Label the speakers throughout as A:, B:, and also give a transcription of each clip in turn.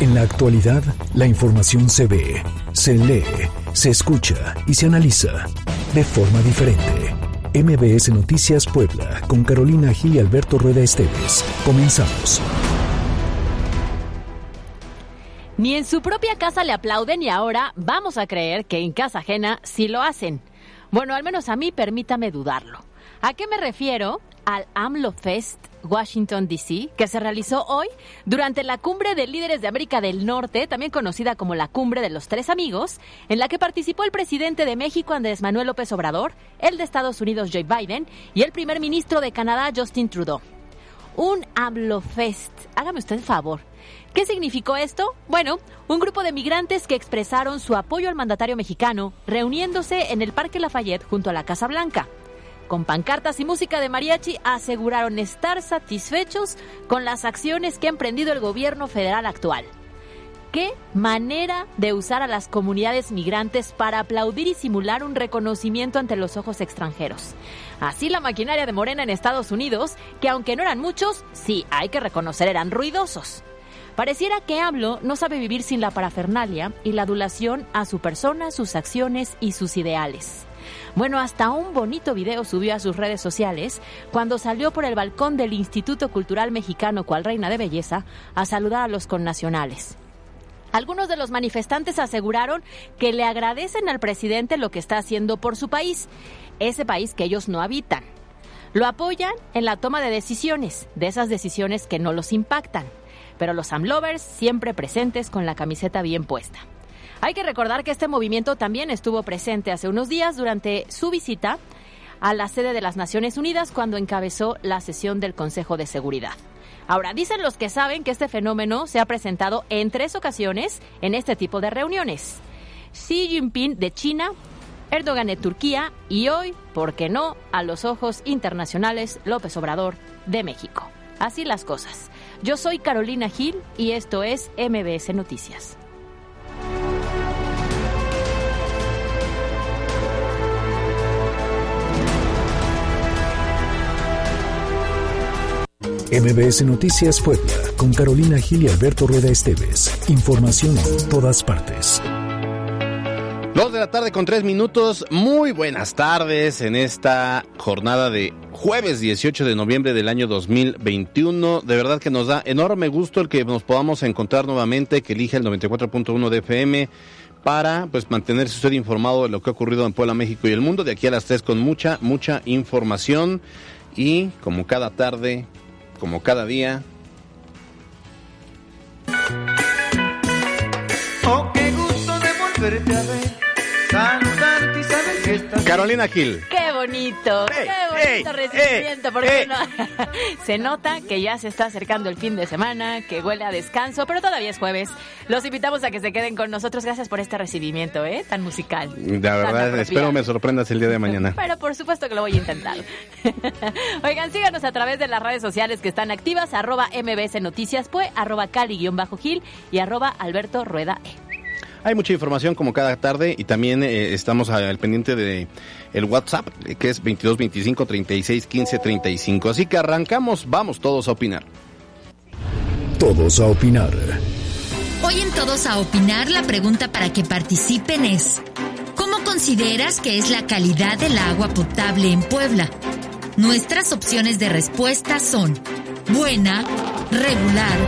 A: En la actualidad, la información se ve, se lee, se escucha y se analiza de forma diferente. MBS Noticias Puebla, con Carolina Gil y Alberto Rueda Esteves. Comenzamos.
B: Ni en su propia casa le aplauden y ahora vamos a creer que en casa ajena sí lo hacen. Bueno, al menos a mí permítame dudarlo. ¿A qué me refiero? Al AMLO Fest Washington, D.C., que se realizó hoy durante la Cumbre de Líderes de América del Norte, también conocida como la Cumbre de los Tres Amigos, en la que participó el presidente de México, Andrés Manuel López Obrador, el de Estados Unidos, Joe Biden, y el primer ministro de Canadá, Justin Trudeau. Un AMLO-Fest. Hágame usted el favor. ¿Qué significó esto? Bueno, un grupo de migrantes que expresaron su apoyo al mandatario mexicano, reuniéndose en el Parque Lafayette junto a la Casa Blanca con pancartas y música de mariachi, aseguraron estar satisfechos con las acciones que ha emprendido el gobierno federal actual. ¿Qué manera de usar a las comunidades migrantes para aplaudir y simular un reconocimiento ante los ojos extranjeros? Así la maquinaria de Morena en Estados Unidos, que aunque no eran muchos, sí hay que reconocer eran ruidosos. Pareciera que AMLO no sabe vivir sin la parafernalia y la adulación a su persona, sus acciones y sus ideales. Bueno, hasta un bonito video subió a sus redes sociales cuando salió por el balcón del Instituto Cultural Mexicano cual reina de belleza a saludar a los connacionales. Algunos de los manifestantes aseguraron que le agradecen al presidente lo que está haciendo por su país, ese país que ellos no habitan. Lo apoyan en la toma de decisiones, de esas decisiones que no los impactan, pero los Amlovers siempre presentes con la camiseta bien puesta. Hay que recordar que este movimiento también estuvo presente hace unos días durante su visita a la sede de las Naciones Unidas cuando encabezó la sesión del Consejo de Seguridad. Ahora, dicen los que saben que este fenómeno se ha presentado en tres ocasiones en este tipo de reuniones. Xi Jinping de China, Erdogan de Turquía y hoy, ¿por qué no?, a los ojos internacionales, López Obrador de México. Así las cosas. Yo soy Carolina Gil y esto es MBS Noticias.
A: MBS Noticias Puebla, con Carolina Gil y Alberto Rueda Esteves. Información en todas partes.
C: Dos de la tarde con tres minutos. Muy buenas tardes en esta jornada de jueves 18 de noviembre del año 2021. De verdad que nos da enorme gusto el que nos podamos encontrar nuevamente, que elige el 94.1 de FM para pues mantenerse usted informado de lo que ha ocurrido en Puebla, México y el mundo. De aquí a las tres con mucha, mucha información. Y como cada tarde, como cada día.
D: Oh, qué gusto de volverte a ver, saludarte
C: Carolina Gil.
B: ¡Qué bonito!
C: Ey,
B: ¡Qué bonito
C: ey,
B: recibimiento!
C: ey,
B: porque no- se nota que ya se está acercando el fin de semana, que huele a descanso, pero todavía es jueves. Los invitamos a que se queden con nosotros. Gracias por este recibimiento, ¿eh? Tan musical. Tan
C: verdad, espero me sorprendas el día de mañana.
B: Pero por supuesto que lo voy a intentar. Oigan, síganos a través de las redes sociales que están activas, arroba MBS Noticias Pue, arroba Cali-Gil y arroba Alberto Rueda E.
C: Hay mucha información como cada tarde y también eh, estamos al pendiente de el WhatsApp que es 22 25 36 15 35. Así que arrancamos, vamos todos a opinar.
A: Todos a opinar.
E: Hoy en Todos a Opinar la pregunta para que participen es, ¿cómo consideras que es la calidad del agua potable en Puebla? Nuestras opciones de respuesta son buena, regular,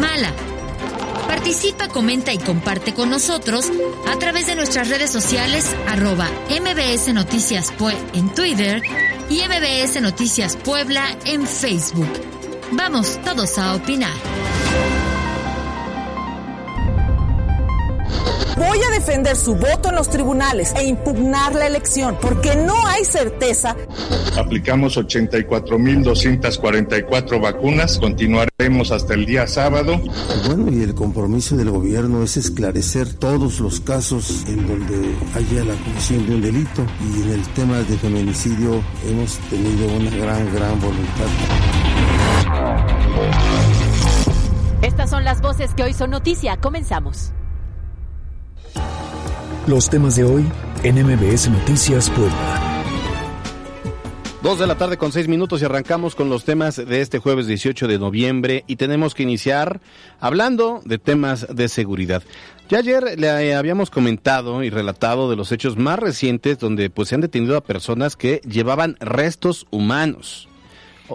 E: mala. Participa, comenta y comparte con nosotros a través de nuestras redes sociales arroba MBS Noticias Pue en Twitter y MBS Noticias Puebla en Facebook. Vamos todos a opinar.
F: Voy a defender su voto en los tribunales e impugnar la elección porque no hay certeza.
G: Aplicamos 84.244 vacunas. Continuaremos hasta el día sábado.
H: Bueno, y el compromiso del gobierno es esclarecer todos los casos en donde haya la comisión de un delito. Y en el tema de feminicidio hemos tenido una gran, gran voluntad.
B: Estas son las voces que hoy son noticia. Comenzamos.
A: Los temas de hoy en MBS Noticias Puebla.
C: Dos de la tarde con seis minutos y arrancamos con los temas de este jueves 18 de noviembre y tenemos que iniciar hablando de temas de seguridad. Ya ayer le habíamos comentado y relatado de los hechos más recientes donde pues se han detenido a personas que llevaban restos humanos.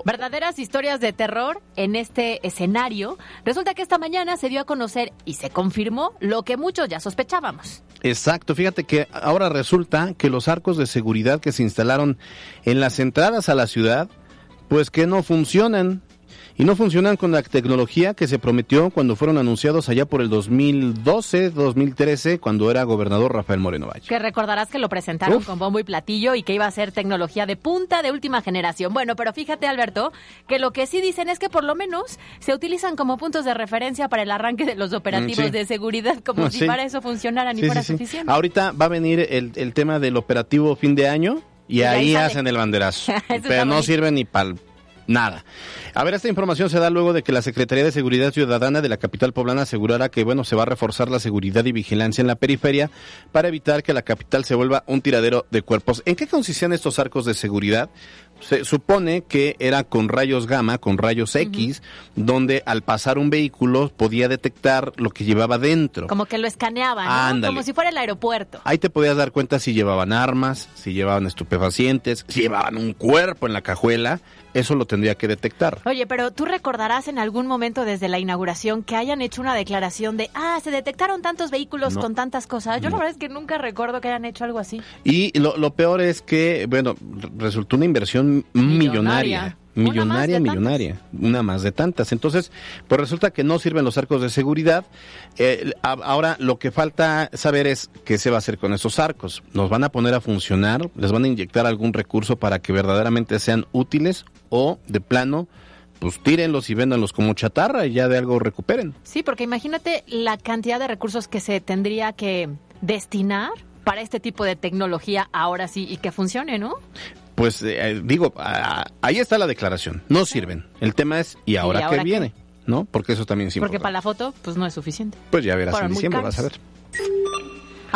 B: Verdaderas historias de terror en este escenario. Resulta que esta mañana se dio a conocer y se confirmó lo que muchos ya sospechábamos.
C: Exacto, fíjate que ahora resulta que los arcos de seguridad que se instalaron en las entradas a la ciudad, pues que no funcionan y no funcionan con la tecnología que se prometió cuando fueron anunciados allá por el 2012, 2013, cuando era gobernador Rafael Moreno Valle.
B: Que recordarás que lo presentaron con bombo y platillo y que iba a ser tecnología de punta de última generación. Bueno, pero fíjate, Alberto, que lo que sí dicen es que por lo menos se utilizan como puntos de referencia para el arranque de los operativos mm, de seguridad, como si para eso funcionaran y fuera suficiente.
C: Ahorita va a venir el, tema del operativo fin de año. Y, ahí, hacen el banderazo. pero no sirve ni para nada. A ver, esta información se da luego de que la Secretaría de Seguridad Ciudadana de la capital poblana asegurara que, bueno, se va a reforzar la seguridad y vigilancia en la periferia para evitar que la capital se vuelva un tiradero de cuerpos. ¿En qué consistían estos arcos de seguridad? Se supone que era con rayos gamma, con rayos X, donde al pasar un vehículo podía detectar lo que llevaba dentro.
B: Como que lo escaneaban, como si fuera el aeropuerto.
C: Ahí te podías dar cuenta si llevaban armas, si llevaban estupefacientes, si llevaban un cuerpo en la cajuela eso lo tendría que detectar.
B: Oye, pero tú recordarás en algún momento desde la inauguración que hayan hecho una declaración de, ah, se detectaron tantos vehículos con tantas cosas. Yo la verdad es que nunca recuerdo que hayan hecho algo así.
C: Y lo, lo peor es que, bueno, resultó una inversión millonaria millonaria, millonaria, una más de tantas. Entonces, pues resulta que no sirven los arcos de seguridad. Eh, ahora lo que falta saber es qué se va a hacer con esos arcos. ¿Nos van a poner a funcionar? ¿Les van a inyectar algún recurso para que verdaderamente sean útiles o de plano? pues tírenlos y véndanlos como chatarra y ya de algo recuperen.
B: Sí, porque imagínate la cantidad de recursos que se tendría que destinar para este tipo de tecnología ahora sí y que funcione, ¿no?
C: Pues eh, eh, digo, ahí está la declaración. No sirven. El tema es, ¿y ahora, qué viene? ¿No? Porque eso también es
B: Porque para la foto, pues no es suficiente.
C: Pues ya verás en diciembre, vas a ver.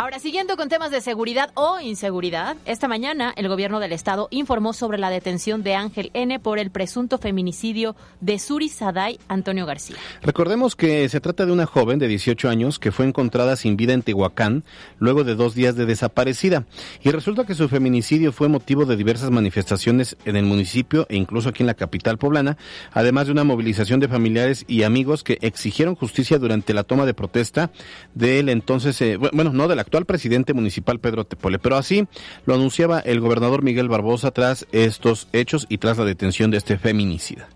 B: Ahora, siguiendo con temas de seguridad o inseguridad, esta mañana el gobierno del estado informó sobre la detención de Ángel N por el presunto feminicidio de Suri Saday Antonio García.
C: Recordemos que se trata de una joven de 18 años que fue encontrada sin vida en Tehuacán luego de dos días de desaparecida. Y resulta que su feminicidio fue motivo de diversas manifestaciones en el municipio e incluso aquí en la capital poblana, además de una movilización de familiares y amigos que exigieron justicia durante la toma de protesta del entonces, eh, bueno, no de la actual presidente municipal Pedro Tepole. Pero así lo anunciaba el gobernador Miguel Barbosa tras estos hechos y tras la detención de este feminicida.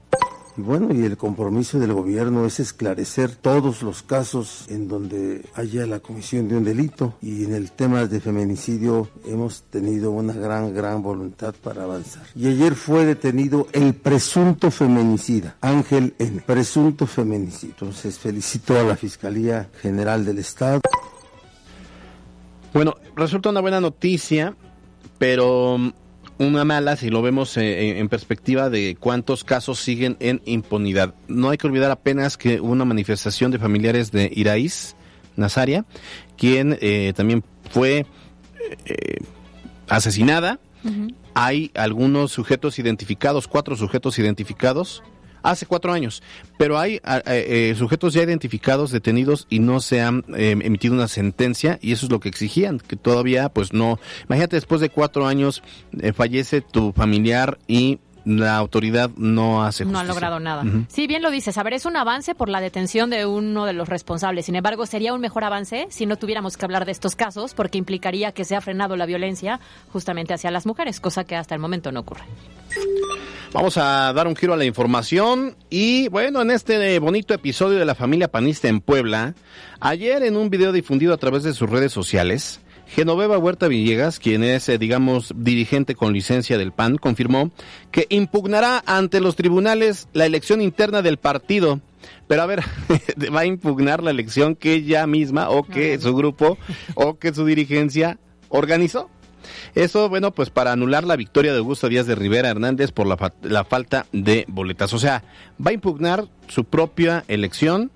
H: Bueno, y el compromiso del gobierno es esclarecer todos los casos en donde haya la comisión de un delito. Y en el tema de feminicidio hemos tenido una gran, gran voluntad para avanzar. Y ayer fue detenido el presunto feminicida, Ángel N. Presunto feminicida. Entonces felicito a la Fiscalía General del Estado.
C: Bueno, resulta una buena noticia, pero mm, una mala si lo vemos eh, en perspectiva de cuántos casos siguen en impunidad. No hay que olvidar apenas que hubo una manifestación de familiares de Iraíz Nazaria, quien eh, también fue eh, asesinada. Hay algunos sujetos identificados, cuatro sujetos identificados, hace cuatro años, pero hay eh, sujetos ya identificados, detenidos y no se han eh, emitido una sentencia y eso es lo que exigían, que todavía pues no, imagínate después de cuatro años eh, fallece tu familiar y la autoridad no hace
B: justicia. No ha logrado nada. Sí, bien lo dices. A ver, es un avance por la detención de uno de los responsables. Sin embargo, sería un mejor avance si no tuviéramos que hablar de estos casos, porque implicaría que se ha frenado la violencia justamente hacia las mujeres, cosa que hasta el momento no ocurre.
C: Vamos a dar un giro a la información y bueno, en este bonito episodio de la familia panista en Puebla, ayer en un video difundido a través de sus redes sociales, Genoveva Huerta Villegas, quien es, eh, digamos, dirigente con licencia del PAN, confirmó que impugnará ante los tribunales la elección interna del partido. Pero a ver, va a impugnar la elección que ella misma o que su grupo o que su dirigencia organizó. Eso, bueno, pues para anular la victoria de Augusto Díaz de Rivera Hernández por la, la falta de boletas. O sea, va a impugnar su propia elección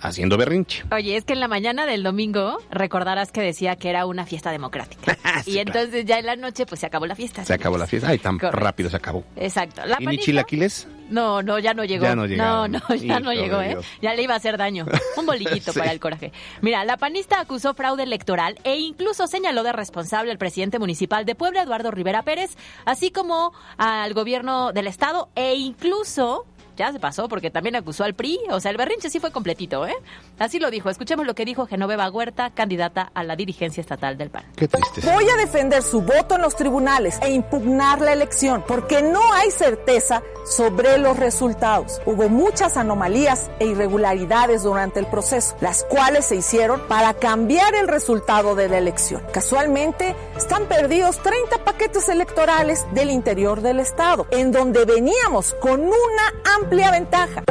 C: haciendo berrinche.
B: Oye, es que en la mañana del domingo recordarás que decía que era una fiesta democrática.
C: Sí,
B: y entonces ya en la noche pues se acabó la fiesta.
C: Se acabó la fiesta. Ay, tan
B: Correcto.
C: rápido se acabó.
B: Exacto. La
C: ¿Y ni chilaquiles?
B: No, no, ya no llegó.
C: Ya no
B: no,
C: llegaron.
B: no, ya no llegó, ¿eh?
C: Dios.
B: Ya le iba a hacer daño. Un bolillito
C: Sí.
B: para el coraje. Mira, la panista acusó fraude electoral e incluso señaló de responsable al presidente municipal de Puebla, Eduardo Rivera Pérez, así como al gobierno del estado e incluso ya se pasó porque también acusó al PRI, o sea, el berrinche sí fue completito, ¿eh? Así lo dijo. Escuchemos lo que dijo Genoveva Huerta, candidata a la dirigencia estatal del PAN.
C: Qué triste.
F: Voy a defender su voto en los tribunales e impugnar la elección porque no hay certeza sobre los resultados. Hubo muchas anomalías e irregularidades durante el proceso, las cuales se hicieron para cambiar el resultado de la elección. Casualmente, están perdidos 30 paquetes electorales del interior del estado, en donde veníamos con una amplia ventaja.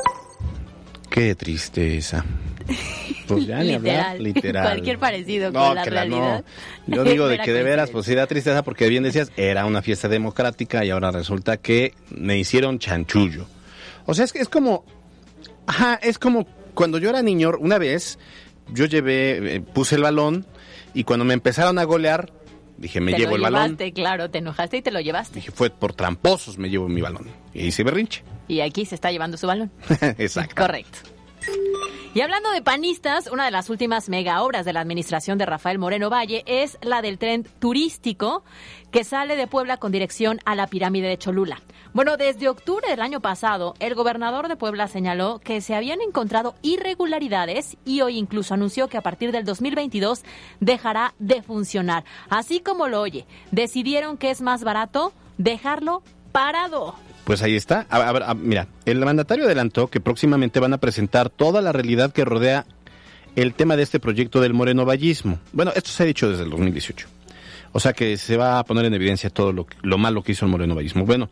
C: Qué tristeza. Pues ya ni hablar,
B: Literal.
C: literal.
B: Cualquier parecido
C: No,
B: con la
C: que la- no.
B: realidad.
C: Yo digo de que de veras, pues sí da tristeza porque bien decías, era una fiesta democrática y ahora resulta que me hicieron chanchullo. O sea, es que es como, ajá, es como cuando yo era niño, una vez yo llevé, eh, puse el balón y cuando me empezaron a golear, dije, me
B: te
C: llevo
B: lo
C: el balón.
B: llevaste, claro, te enojaste y te lo llevaste.
C: Dije, fue por tramposos, me llevo mi balón. Y hice berrinche.
B: Y aquí se está llevando su balón.
C: Exacto.
B: Correcto. Y hablando de panistas, una de las últimas mega obras de la administración de Rafael Moreno Valle es la del tren turístico que sale de Puebla con dirección a la pirámide de Cholula. Bueno, desde octubre del año pasado, el gobernador de Puebla señaló que se habían encontrado irregularidades y hoy incluso anunció que a partir del 2022 dejará de funcionar. Así como lo oye, decidieron que es más barato dejarlo parado.
C: Pues ahí está. A- mira, el mandatario adelantó que próximamente van a presentar toda la realidad que rodea el tema de este proyecto del moreno vallismo. Bueno, esto se ha dicho desde el 2018. O sea que se va a poner en evidencia todo lo, lo malo que hizo el moreno vallismo. Bueno,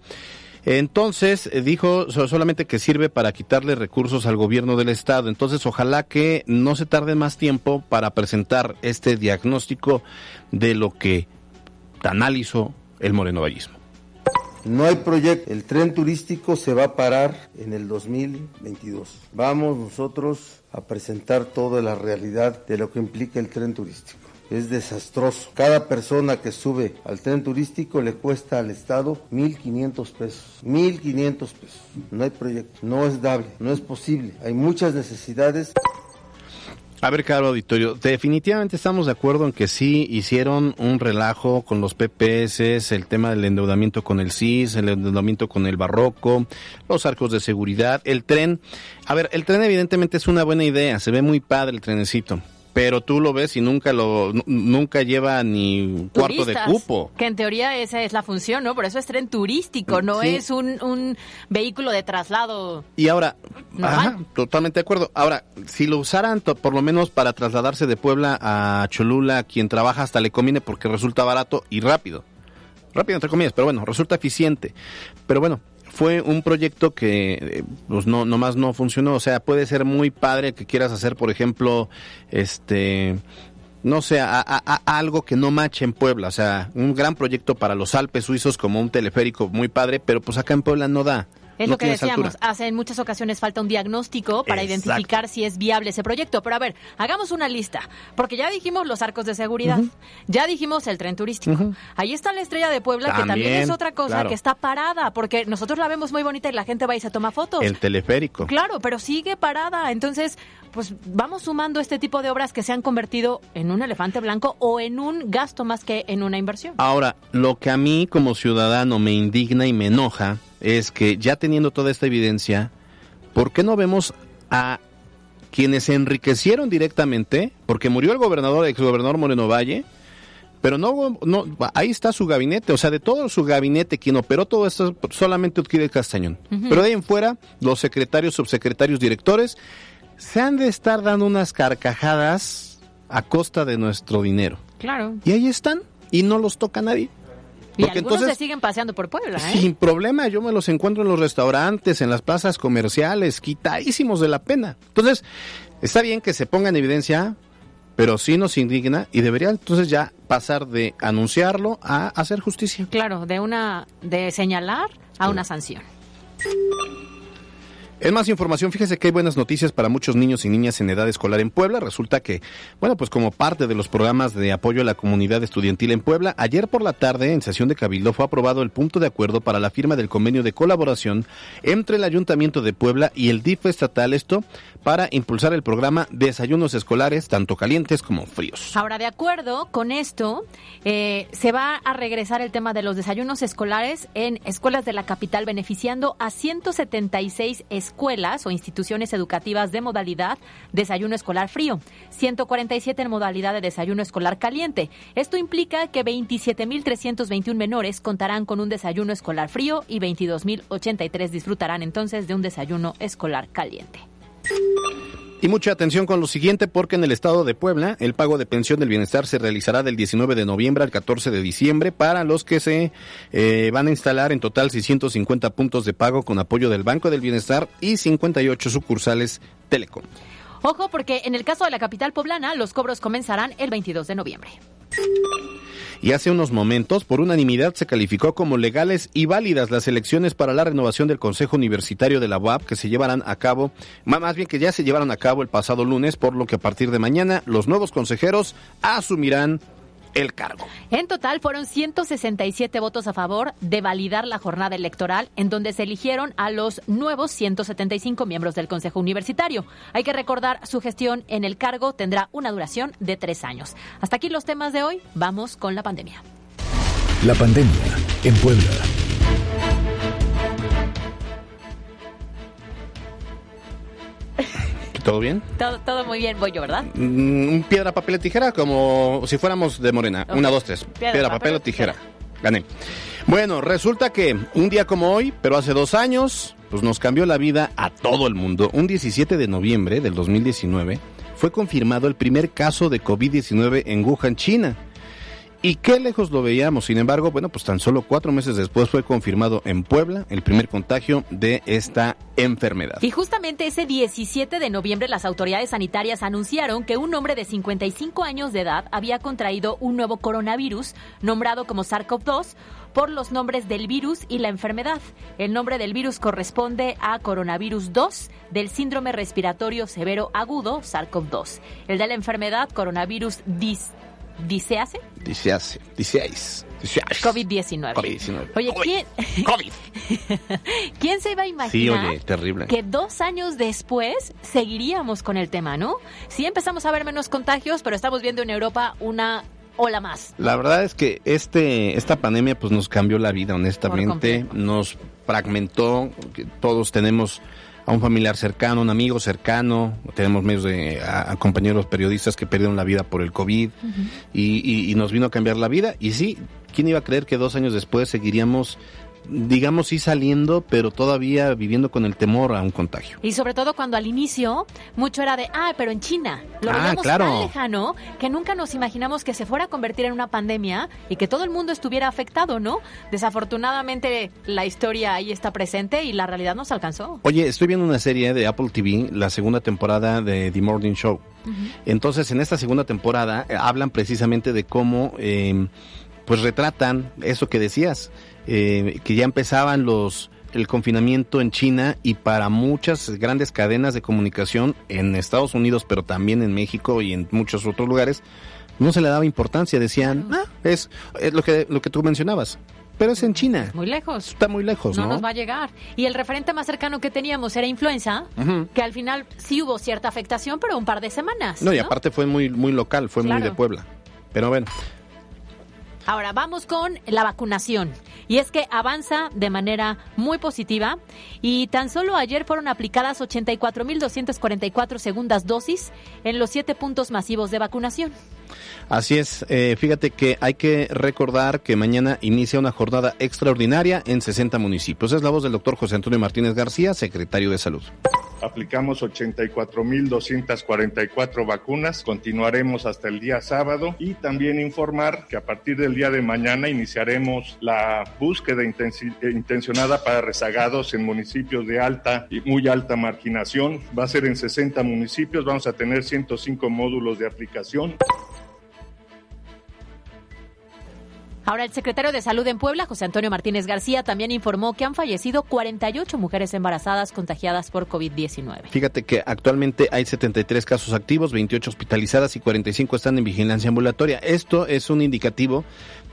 C: entonces eh, dijo so- solamente que sirve para quitarle recursos al gobierno del estado. Entonces ojalá que no se tarde más tiempo para presentar este diagnóstico de lo que tan mal hizo el moreno vallismo.
H: No hay proyecto. El tren turístico se va a parar en el 2022. Vamos nosotros a presentar toda la realidad de lo que implica el tren turístico. Es desastroso. Cada persona que sube al tren turístico le cuesta al Estado 1.500 pesos. 1.500 pesos. No hay proyecto. No es dable. No es posible. Hay muchas necesidades.
C: A ver, caro auditorio, definitivamente estamos de acuerdo en que sí hicieron un relajo con los PPS, el tema del endeudamiento con el CIS, el endeudamiento con el barroco, los arcos de seguridad, el tren. A ver, el tren evidentemente es una buena idea, se ve muy padre el trenecito, pero tú lo ves y nunca lo nu- nunca lleva ni un cuarto de cupo.
B: Que en teoría esa es la función, ¿no? Por eso es tren turístico, no
C: Sí.
B: es un, un vehículo de traslado.
C: Y ahora, ajá, totalmente de acuerdo. Ahora, si lo usaran por lo menos para trasladarse de Puebla a Cholula, quien trabaja hasta le conviene porque resulta barato y rápido. Rápido entre comillas, pero bueno, resulta eficiente. Pero bueno, fue un proyecto que eh, pues no nomás no funcionó, o sea, puede ser muy padre que quieras hacer, por ejemplo, este no sé, a- a- algo que no mache en Puebla, o sea, un gran proyecto para los Alpes suizos como un teleférico muy padre, pero pues acá en Puebla no da.
B: Es
C: no
B: lo que decíamos,
C: altura.
B: hace en muchas ocasiones falta un diagnóstico para
C: Exacto.
B: identificar si es viable ese proyecto. Pero a ver, hagamos una lista, porque ya dijimos los arcos de seguridad, ya dijimos el tren turístico. Ahí está la estrella de Puebla, que también
C: También,
B: es otra cosa
C: claro.
B: que está parada, porque nosotros la vemos muy bonita y la gente va y se toma fotos.
C: El teleférico.
B: Claro, pero sigue parada. Entonces, pues vamos sumando este tipo de obras que se han convertido en un elefante blanco o en un gasto más que en una inversión.
C: Ahora, lo que a mí como ciudadano me indigna y me enoja es que ya teniendo toda esta evidencia, ¿por qué no vemos a quienes se enriquecieron directamente? Porque murió el gobernador, exgobernador Moreno Valle, pero no, no, ahí está su gabinete, o sea, de todo su gabinete, quien operó todo esto, solamente Utquide Castañón. Pero de ahí en fuera, los secretarios, subsecretarios, directores, se han de estar dando unas carcajadas a costa de nuestro dinero.
B: Claro.
C: Y ahí están, y no los toca nadie.
B: Y
C: Porque
B: algunos
C: entonces-
B: se siguen paseando por Puebla, ¿eh?
C: Sin problema, yo me los encuentro en los restaurantes, en las plazas comerciales, quitadísimos de la pena. Entonces, está bien que se ponga en evidencia, pero sí nos indigna y debería entonces ya pasar de anunciarlo a hacer justicia.
B: Claro, de una de señalar a una sanción.
C: En más información, fíjese que hay buenas noticias para muchos niños y niñas en edad escolar en Puebla. Resulta que, bueno, pues como parte de los programas de apoyo a la comunidad estudiantil en Puebla, ayer por la tarde, en sesión de Cabildo, fue aprobado el punto de acuerdo para la firma del convenio de colaboración entre el Ayuntamiento de Puebla y el DIF estatal, esto para impulsar el programa Desayunos Escolares, tanto calientes como fríos.
B: Ahora, de acuerdo con esto, eh, se va a regresar el tema de los desayunos escolares en escuelas de la capital, beneficiando a 176 escuelas o instituciones educativas de modalidad desayuno escolar frío, 147 en modalidad de desayuno escolar caliente. Esto implica que 27.321 menores contarán con un desayuno escolar frío y 22.083 disfrutarán entonces de un desayuno escolar caliente.
C: Y mucha atención con lo siguiente porque en el estado de Puebla el pago de pensión del bienestar se realizará del 19 de noviembre al 14 de diciembre para los que se eh, van a instalar en total 650 puntos de pago con apoyo del Banco del Bienestar y 58 sucursales Telecom.
B: Ojo porque en el caso de la capital poblana los cobros comenzarán el 22 de noviembre.
C: Y hace unos momentos por unanimidad se calificó como legales y válidas las elecciones para la renovación del Consejo Universitario de la UAP que se llevarán a cabo, más bien que ya se llevaron a cabo el pasado lunes, por lo que a partir de mañana los nuevos consejeros asumirán el cargo.
B: En total fueron 167 votos a favor de validar la jornada electoral, en donde se eligieron a los nuevos 175 miembros del Consejo Universitario. Hay que recordar, su gestión en el cargo tendrá una duración de tres años. Hasta aquí los temas de hoy. Vamos con la pandemia.
A: La pandemia en Puebla.
C: ¿Todo bien?
B: Todo, todo muy bien, voy yo, ¿verdad?
C: Mm, piedra, papel o tijera, como si fuéramos de morena. Una, dos, tres. Piedra, papel, o tijera. Gané. Bueno, resulta que un día como hoy, pero hace dos años, pues nos cambió la vida a todo el mundo. Un 17 de noviembre del 2019 fue confirmado el primer caso de COVID-19 en Wuhan, China y qué lejos lo veíamos. Sin embargo, bueno, pues tan solo cuatro meses después fue confirmado en Puebla el primer contagio de esta enfermedad.
B: Y justamente ese 17 de noviembre las autoridades sanitarias anunciaron que un hombre de 55 años de edad había contraído un nuevo coronavirus nombrado como SARS-CoV-2 por los nombres del virus y la enfermedad. El nombre del virus corresponde a coronavirus 2 del síndrome respiratorio severo agudo SARS-CoV-2. El de la enfermedad coronavirus
C: 10 ¿Dicease? Dicease. Diceáis.
B: COVID-19.
C: COVID-19.
B: Oye, ¿quién?
C: COVID.
B: ¿Quién se iba a imaginar?
C: Sí, oye, terrible.
B: Que dos años después seguiríamos con el tema, ¿no? Sí empezamos a ver menos contagios, pero estamos viendo en Europa una ola más.
C: La verdad es que este, esta pandemia pues nos cambió la vida, honestamente. Nos fragmentó. Todos tenemos a un familiar cercano, un amigo cercano, tenemos medios de a, compañeros periodistas que perdieron la vida por el COVID y, y, nos vino a cambiar la vida. Y sí, ¿quién iba a creer que dos años después seguiríamos digamos, sí saliendo, pero todavía viviendo con el temor a un contagio.
B: Y sobre todo cuando al inicio mucho era de, ah, pero en China. Lo
C: ah,
B: veíamos
C: claro.
B: tan lejano que nunca nos imaginamos que se fuera a convertir en una pandemia y que todo el mundo estuviera afectado, ¿no? Desafortunadamente la historia ahí está presente y la realidad nos alcanzó.
C: Oye, estoy viendo una serie de Apple TV, la segunda temporada de The Morning Show. Entonces, en esta segunda temporada eh, hablan precisamente de cómo, eh, pues retratan eso que decías, eh, que ya empezaban los el confinamiento en China y para muchas grandes cadenas de comunicación en Estados Unidos, pero también en México y en muchos otros lugares, no se le daba importancia. Decían, ah, es, es lo que lo que tú mencionabas. Pero es en China.
B: Muy lejos.
C: Está muy lejos, ¿no?
B: No nos va a llegar. Y el referente más cercano que teníamos era influenza, que al final sí hubo cierta afectación, pero un par de semanas.
C: No, y aparte fue muy, muy local, fue muy de Puebla. Pero bueno.
B: Ahora vamos con la vacunación. Y es que avanza de manera muy positiva y tan solo ayer fueron aplicadas 84.244 segundas dosis en los siete puntos masivos de vacunación.
C: Así es, eh, fíjate que hay que recordar que mañana inicia una jornada extraordinaria en 60 municipios. Es la voz del doctor José Antonio Martínez García, secretario de Salud.
G: Aplicamos 84.244 vacunas, continuaremos hasta el día sábado y también informar que a partir del día de mañana iniciaremos la búsqueda intencionada para rezagados en municipios de alta y muy alta marginación. Va a ser en 60 municipios, vamos a tener 105 módulos de aplicación.
B: Ahora, el secretario de Salud en Puebla, José Antonio Martínez García, también informó que han fallecido 48 mujeres embarazadas contagiadas por COVID-19.
C: Fíjate que actualmente hay 73 casos activos, 28 hospitalizadas y 45 están en vigilancia ambulatoria. Esto es un indicativo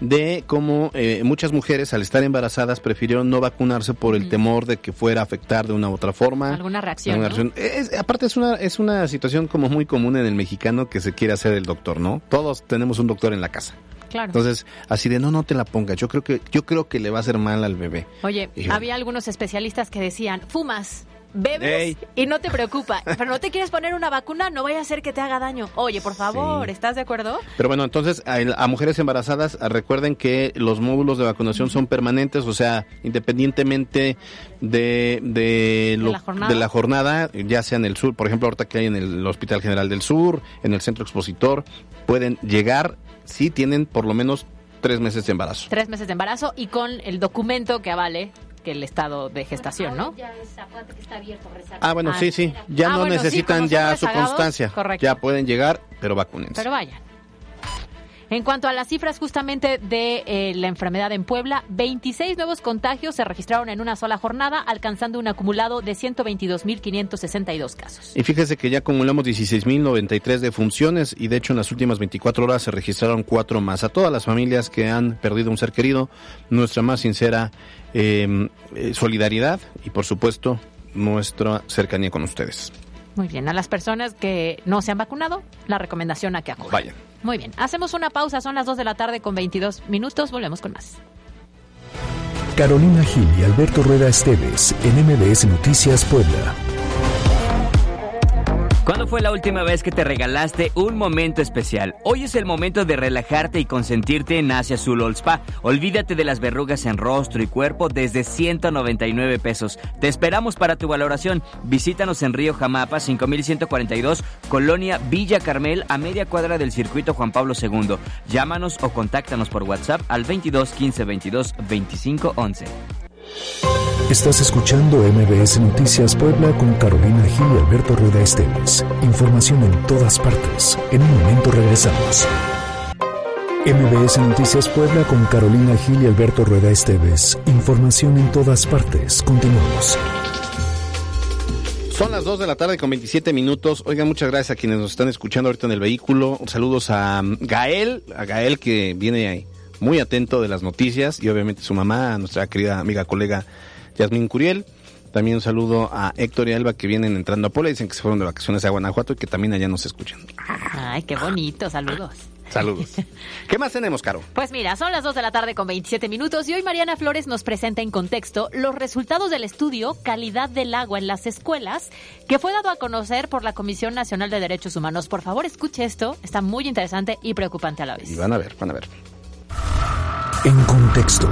C: de cómo eh, muchas mujeres al estar embarazadas prefirieron no vacunarse por el temor de que fuera a afectar de una u otra forma.
B: Alguna reacción. ¿no?
C: Es, aparte es una, es una situación como muy común en el mexicano que se quiere hacer el doctor, ¿no? Todos tenemos un doctor en la casa.
B: Claro.
C: Entonces, así de no, no te la pongas. Yo creo que, yo creo que le va a hacer mal al bebé.
B: Oye,
C: Y-
B: había algunos especialistas que decían, fumas, bebes
C: Ey.
B: y no te preocupa, pero no te quieres poner una vacuna, no vaya a ser que te haga daño. Oye, por favor,
C: Sí.
B: ¿estás de acuerdo?
C: Pero bueno, entonces a, a mujeres embarazadas recuerden que los módulos de vacunación son permanentes, o sea, independientemente de, de, lo-
B: la jornada.
C: de la jornada, ya sea en el sur, por ejemplo, ahorita que hay en el Hospital General del Sur, en el Centro Expositor, pueden llegar si tienen por lo menos tres meses de embarazo.
B: Tres meses de embarazo y con el documento que avale que el estado de gestación, ¿no?
C: Ah, bueno,
B: Ah,
C: sí, sí, ya
B: Ah,
C: no
B: bueno,
C: necesitan ya su constancia,
B: correcto.
C: ya pueden llegar, pero vacúnense.
B: Pero vayan. En cuanto a las cifras justamente de eh, la enfermedad en Puebla, 26 nuevos contagios se registraron en una sola jornada, alcanzando un acumulado de 122.562 casos.
C: Y fíjese que ya acumulamos 16.093 defunciones y de hecho en las últimas 24 horas se registraron cuatro más. A todas las familias que han perdido un ser querido, nuestra más sincera eh, eh, solidaridad y por supuesto nuestra cercanía con ustedes.
B: Muy bien, a las personas que no se han vacunado, la recomendación a que acudan.
C: Vayan.
B: Muy bien, hacemos una pausa, son las 2 de la tarde con 22 minutos, volvemos con más.
A: Carolina Gil y Alberto Rueda Esteves en MBS Noticias Puebla.
I: ¿Cuándo fue la última vez que te regalaste un momento especial? Hoy es el momento de relajarte y consentirte en Asia Azul All Spa. Olvídate de las verrugas en rostro y cuerpo desde 199 pesos. Te esperamos para tu valoración. Visítanos en Río Jamapa 5142, Colonia Villa Carmel, a media cuadra del circuito Juan Pablo II. Llámanos o contáctanos por WhatsApp al 22 15 22 25 11.
A: Estás escuchando MBS Noticias Puebla con Carolina Gil y Alberto Rueda Esteves. Información en todas partes. En un momento regresamos. MBS Noticias Puebla con Carolina Gil y Alberto Rueda Esteves. Información en todas partes. Continuamos.
C: Son las 2 de la tarde con 27 minutos. Oigan, muchas gracias a quienes nos están escuchando ahorita en el vehículo. Saludos a mm, Gael, a Gael que viene ahí muy atento de las noticias y obviamente su mamá, nuestra querida amiga colega Yasmín Curiel. También un saludo a Héctor y Alba que vienen entrando a Puebla. Dicen que se fueron de vacaciones a Guanajuato y que también allá nos escuchan.
B: Ay, qué bonito, saludos.
C: Saludos. ¿Qué más tenemos, Caro?
B: Pues mira, son las 2 de la tarde con 27 minutos y hoy Mariana Flores nos presenta en contexto los resultados del estudio Calidad del Agua en las Escuelas que fue dado a conocer por la Comisión Nacional de Derechos Humanos. Por favor, escuche esto, está muy interesante y preocupante a la vez.
C: Y van a ver, van a ver.
A: En contexto.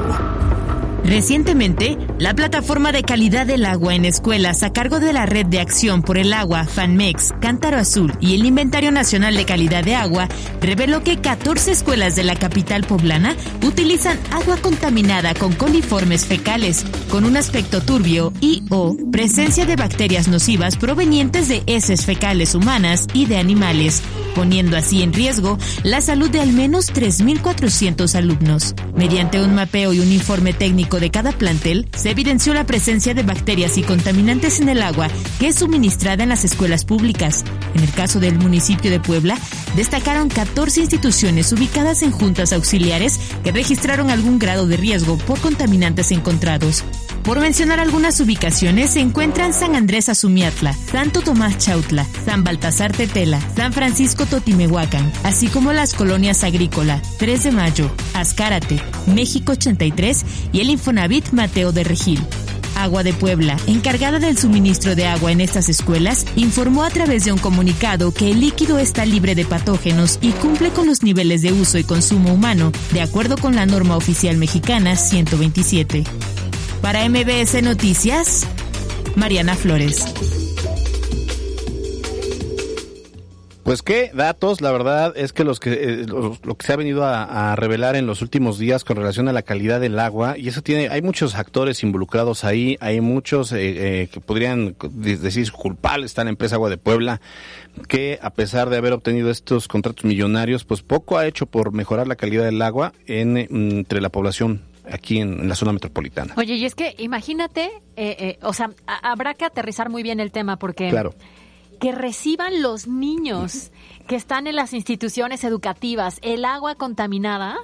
E: Recientemente, la plataforma de calidad del agua en escuelas a cargo de la Red de Acción por el Agua, FANMEX, Cántaro Azul y el Inventario Nacional de Calidad de Agua reveló que 14 escuelas de la capital poblana utilizan agua contaminada con coliformes fecales, con un aspecto turbio y o presencia de bacterias nocivas provenientes de heces fecales humanas y de animales, poniendo así en riesgo la salud de al menos 3.400 alumnos. Mediante un mapeo y un informe técnico de cada plantel, se evidenció la presencia de bacterias y contaminantes en el agua que es suministrada en las escuelas públicas. En el caso del municipio de Puebla, destacaron 14 instituciones ubicadas en juntas auxiliares que registraron algún grado de riesgo por contaminantes encontrados. Por mencionar algunas ubicaciones, se encuentran San Andrés Azumiatla, Santo Tomás Chautla, San Baltasar Tetela, San Francisco Totimehuacán, así como las colonias Agrícola, 3 de Mayo, Azcárate, México 83 y el Infonavit Mateo de Regil. Agua de Puebla, encargada del suministro de agua en estas escuelas, informó a través de un comunicado que el líquido está libre de patógenos y cumple con los niveles de uso y consumo humano, de acuerdo con la norma oficial mexicana 127. Para MBS Noticias, Mariana Flores.
C: Pues qué datos, la verdad es que los que eh, lo, lo que se ha venido a, a revelar en los últimos días con relación a la calidad del agua y eso tiene, hay muchos actores involucrados ahí, hay muchos eh, eh, que podrían de- decir culpables, está la empresa Agua de Puebla, que a pesar de haber obtenido estos contratos millonarios, pues poco ha hecho por mejorar la calidad del agua en, eh, entre la población aquí en, en la zona metropolitana.
B: Oye, y es que imagínate, eh, eh, o sea, a- habrá que aterrizar muy bien el tema porque
C: Claro.
B: Que reciban los niños que están en las instituciones educativas el agua contaminada.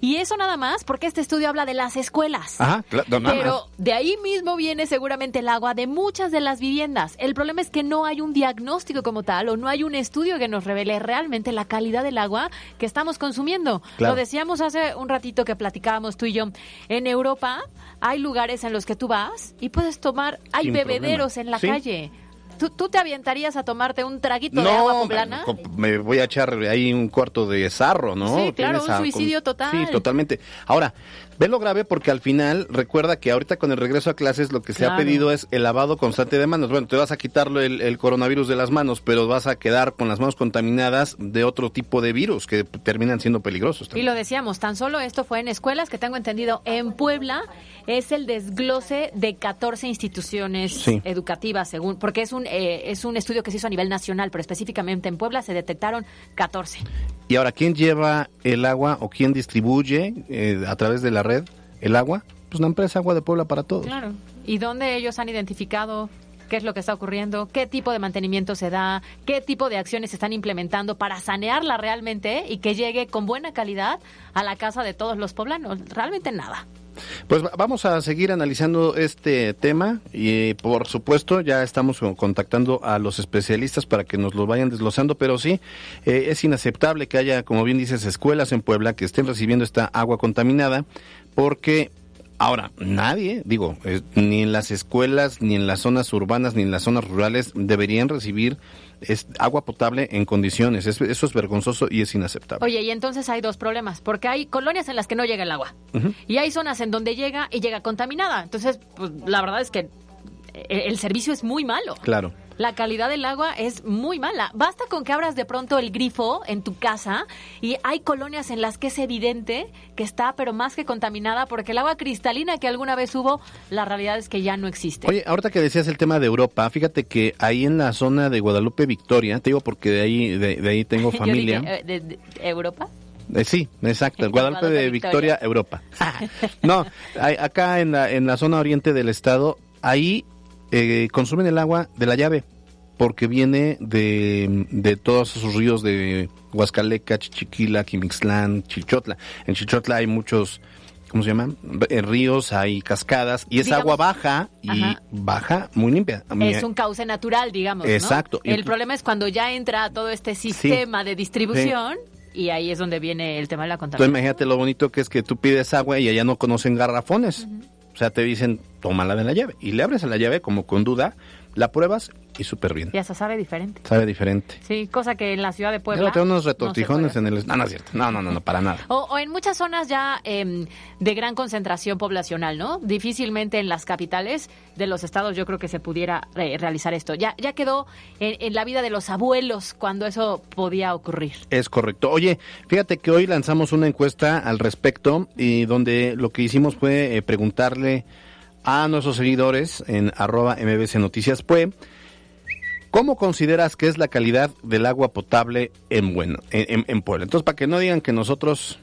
B: Y eso nada más porque este estudio habla de las escuelas.
C: Ajá, claro, no, nada
B: Pero de ahí mismo viene seguramente el agua de muchas de las viviendas. El problema es que no hay un diagnóstico como tal o no hay un estudio que nos revele realmente la calidad del agua que estamos consumiendo.
C: Claro.
B: Lo decíamos hace un ratito que platicábamos tú y yo. En Europa hay lugares en los que tú vas y puedes tomar, hay
C: Sin
B: bebederos
C: problema.
B: en la
C: Sí.
B: calle. ¿Tú, tú te aventarías a tomarte un traguito de agua poblana?
C: me, me voy a echar ahí un cuarto de sarro, ¿no?
B: Sí, claro, un
C: a-
B: suicidio total.
C: Sí, totalmente. Ahora, ve lo grave porque al final, recuerda que ahorita con el regreso a clases lo que se ha pedido es el lavado constante de manos. Bueno, te vas a quitarlo el, el coronavirus de las manos, pero vas a quedar con las manos contaminadas de otro tipo de virus que terminan siendo peligrosos.
B: Y
C: también.
B: lo decíamos, tan solo esto fue en escuelas que tengo entendido en Puebla es el desglose de 14 instituciones
C: Sí.
B: educativas según porque es un eh, es un estudio que se hizo a nivel nacional, pero específicamente en Puebla se detectaron 14.
C: Y ahora, ¿quién lleva el agua o quién distribuye eh, a través de la red el agua? Pues la empresa Agua de Puebla para todos.
B: Claro. ¿Y dónde ellos han identificado qué es lo que está ocurriendo? ¿Qué tipo de mantenimiento se da? ¿Qué tipo de acciones se están implementando para sanearla realmente y que llegue con buena calidad a la casa de todos los poblanos? Realmente nada.
C: Pues va- vamos a seguir analizando este tema y por supuesto ya estamos con- contactando a los especialistas para que nos lo vayan desglosando, pero sí, eh, es inaceptable que haya, como bien dices, escuelas en Puebla que estén recibiendo esta agua contaminada porque... Ahora, nadie, digo, eh, ni en las escuelas, ni en las zonas urbanas, ni en las zonas rurales deberían recibir es- agua potable en condiciones. Es- eso es vergonzoso y es inaceptable.
B: Oye, y entonces hay dos problemas, porque hay colonias en las que no llega el agua y hay zonas en donde llega y llega contaminada. Entonces, pues la verdad es que el, el servicio es muy malo.
C: Claro.
B: La calidad del agua es muy mala. Basta con que abras de pronto el grifo en tu casa y hay colonias en las que es evidente que está, pero más que contaminada, porque el agua cristalina que alguna vez hubo, la realidad es que ya no existe.
C: Oye, ahorita que decías el tema de Europa, fíjate que ahí en la zona de Guadalupe Victoria, te digo porque de ahí de, de ahí tengo familia.
B: dije, eh, de- de- ¿Europa?
C: Eh, sí, exacto, Guadalupe de Victoria,
B: Victoria.
C: Europa. no, hay- acá en la, en la zona oriente del estado, ahí eh, consumen el agua de la llave, porque viene de, de todos esos ríos de Huascaleca, Chichiquila, Quimixlán, Chichotla. En Chichotla hay muchos, ¿cómo se llaman? Eh, ríos, hay cascadas, y es
B: Digamos-
C: agua baja y
B: Ajá.
C: baja muy limpia.
B: Es un cauce natural, digamos.
C: Exacto.
B: El problema es cuando ya entra todo este sistema de distribución y ahí es donde viene el tema de la
C: Entonces
B: contaminación.
C: imagínate lo bonito que es que tú pides agua y allá no conocen garrafones. O sea, te dicen, tómala de la llave. Y le abres a la llave como con duda, la pruebas y súper bien.
B: Ya se sabe diferente.
C: Sabe diferente.
B: Sí, cosa que en la ciudad de
C: Yo
B: Puebla.
C: tengo unos retortijones en el... No, no es cierto. No, no, no, no, para nada.
B: O, o en muchas zonas ya em, de gran concentración poblacional, ¿no? Difícilmente en las capitales de los estados yo creo que se pudiera eh, realizar esto. Ya, ya quedó en, en la vida de los abuelos cuando eso podía ocurrir.
C: Es correcto. Oye, fíjate que hoy lanzamos una encuesta al respecto y donde lo que hicimos fue eh, preguntarle a nuestros seguidores en arroba mbc noticias pues, ¿cómo consideras que es la calidad del agua potable en, bueno, en, en- en Puebla? Entonces, para que no digan que nosotros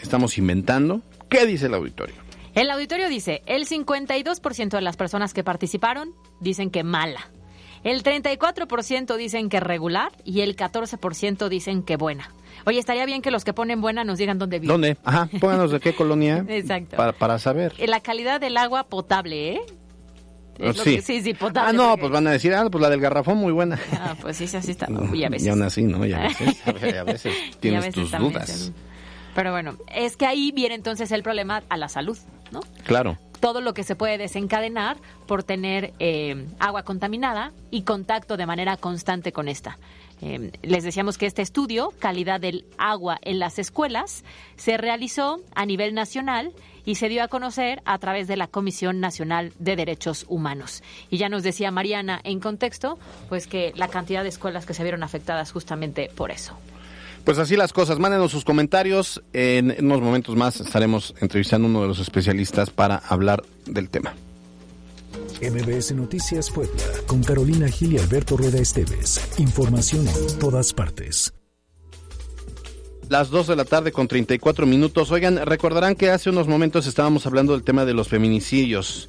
C: estamos inventando, ¿qué dice el auditorio?
B: El auditorio dice, el 52% de las personas que participaron dicen que mala. El 34% dicen que regular y el 14% dicen que buena. Oye, estaría bien que los que ponen buena nos digan dónde viven.
C: ¿Dónde? Ajá, pónganos de qué colonia.
B: Exacto.
C: Para, para saber.
B: Eh, La calidad del agua potable, ¿eh? Lo
C: sí.
B: que- sí, sí, potable.
C: Ah, no,
B: porque-
C: pues van a decir, ah, pues la del garrafón muy buena.
B: Ah, pues sí, sí, así está. Y a veces.
C: Y aún así, ¿no? Y a veces, a veces, a veces
B: Y a
C: tienes
B: veces
C: tus dudas.
B: se- Pero bueno, es que ahí viene entonces el problema a la salud, ¿no?
C: Claro.
B: Todo lo que se puede desencadenar por tener eh, agua contaminada y contacto de manera constante con esta. Eh, les decíamos que este estudio, calidad del agua en las escuelas, se realizó a nivel nacional y se dio a conocer a través de la Comisión Nacional de Derechos Humanos. Y ya nos decía Mariana en contexto, pues que la cantidad de escuelas que se vieron afectadas justamente por eso.
C: Pues así las cosas. Mándenos sus comentarios. En unos momentos más estaremos entrevistando a uno de los especialistas para hablar del tema.
A: MBS Noticias Puebla, con Carolina Gil y Alberto Rueda Esteves. Información en todas partes.
C: Las 2 de la tarde con 34 minutos. Oigan, recordarán que hace unos momentos estábamos hablando del tema de los feminicidios.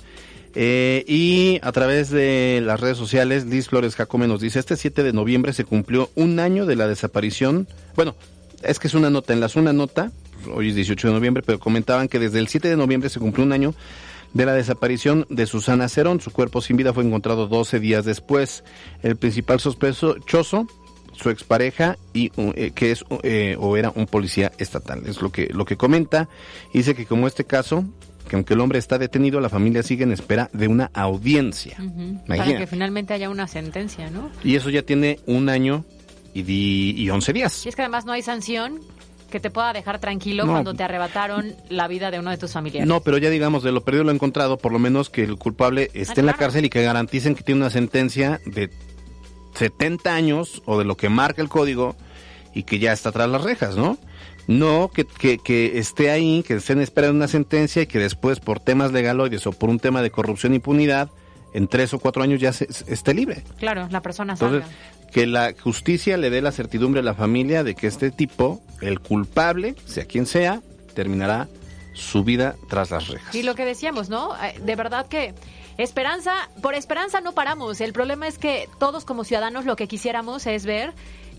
C: Eh, y a través de las redes sociales, Liz Flores Jacome nos dice, este 7 de noviembre se cumplió un año de la desaparición. Bueno, es que es una nota, en la una nota, hoy es 18 de noviembre, pero comentaban que desde el 7 de noviembre se cumplió un año de la desaparición de Susana Cerón. Su cuerpo sin vida fue encontrado 12 días después. El principal sospechoso, su expareja, y, eh, que es eh, o era un policía estatal. Es lo que, lo que comenta. Dice que como este caso, que aunque el hombre está detenido, la familia sigue en espera de una audiencia.
B: Para que finalmente haya una sentencia, ¿no?
C: Y eso ya tiene un año y, di, y 11 días.
B: Y es que además no hay sanción que te pueda dejar tranquilo cuando te arrebataron la vida de uno de tus familiares.
C: No, pero ya digamos, de lo perdido lo encontrado, por lo menos que el culpable esté en la cárcel y que garanticen que tiene una sentencia de 70 años o de lo que marca el código y que ya está tras las rejas, ¿no? No que, que, que esté ahí, que esté en espera de una sentencia y que después por temas legaloides o por un tema de corrupción e impunidad, en tres o cuatro años ya se, esté libre.
B: Claro, la persona salga
C: que la justicia le dé la certidumbre a la familia de que este tipo, el culpable, sea quien sea, terminará su vida tras las rejas.
B: Y lo que decíamos, ¿no? Eh, de verdad que esperanza, por esperanza no paramos. El problema es que todos como ciudadanos lo que quisiéramos es ver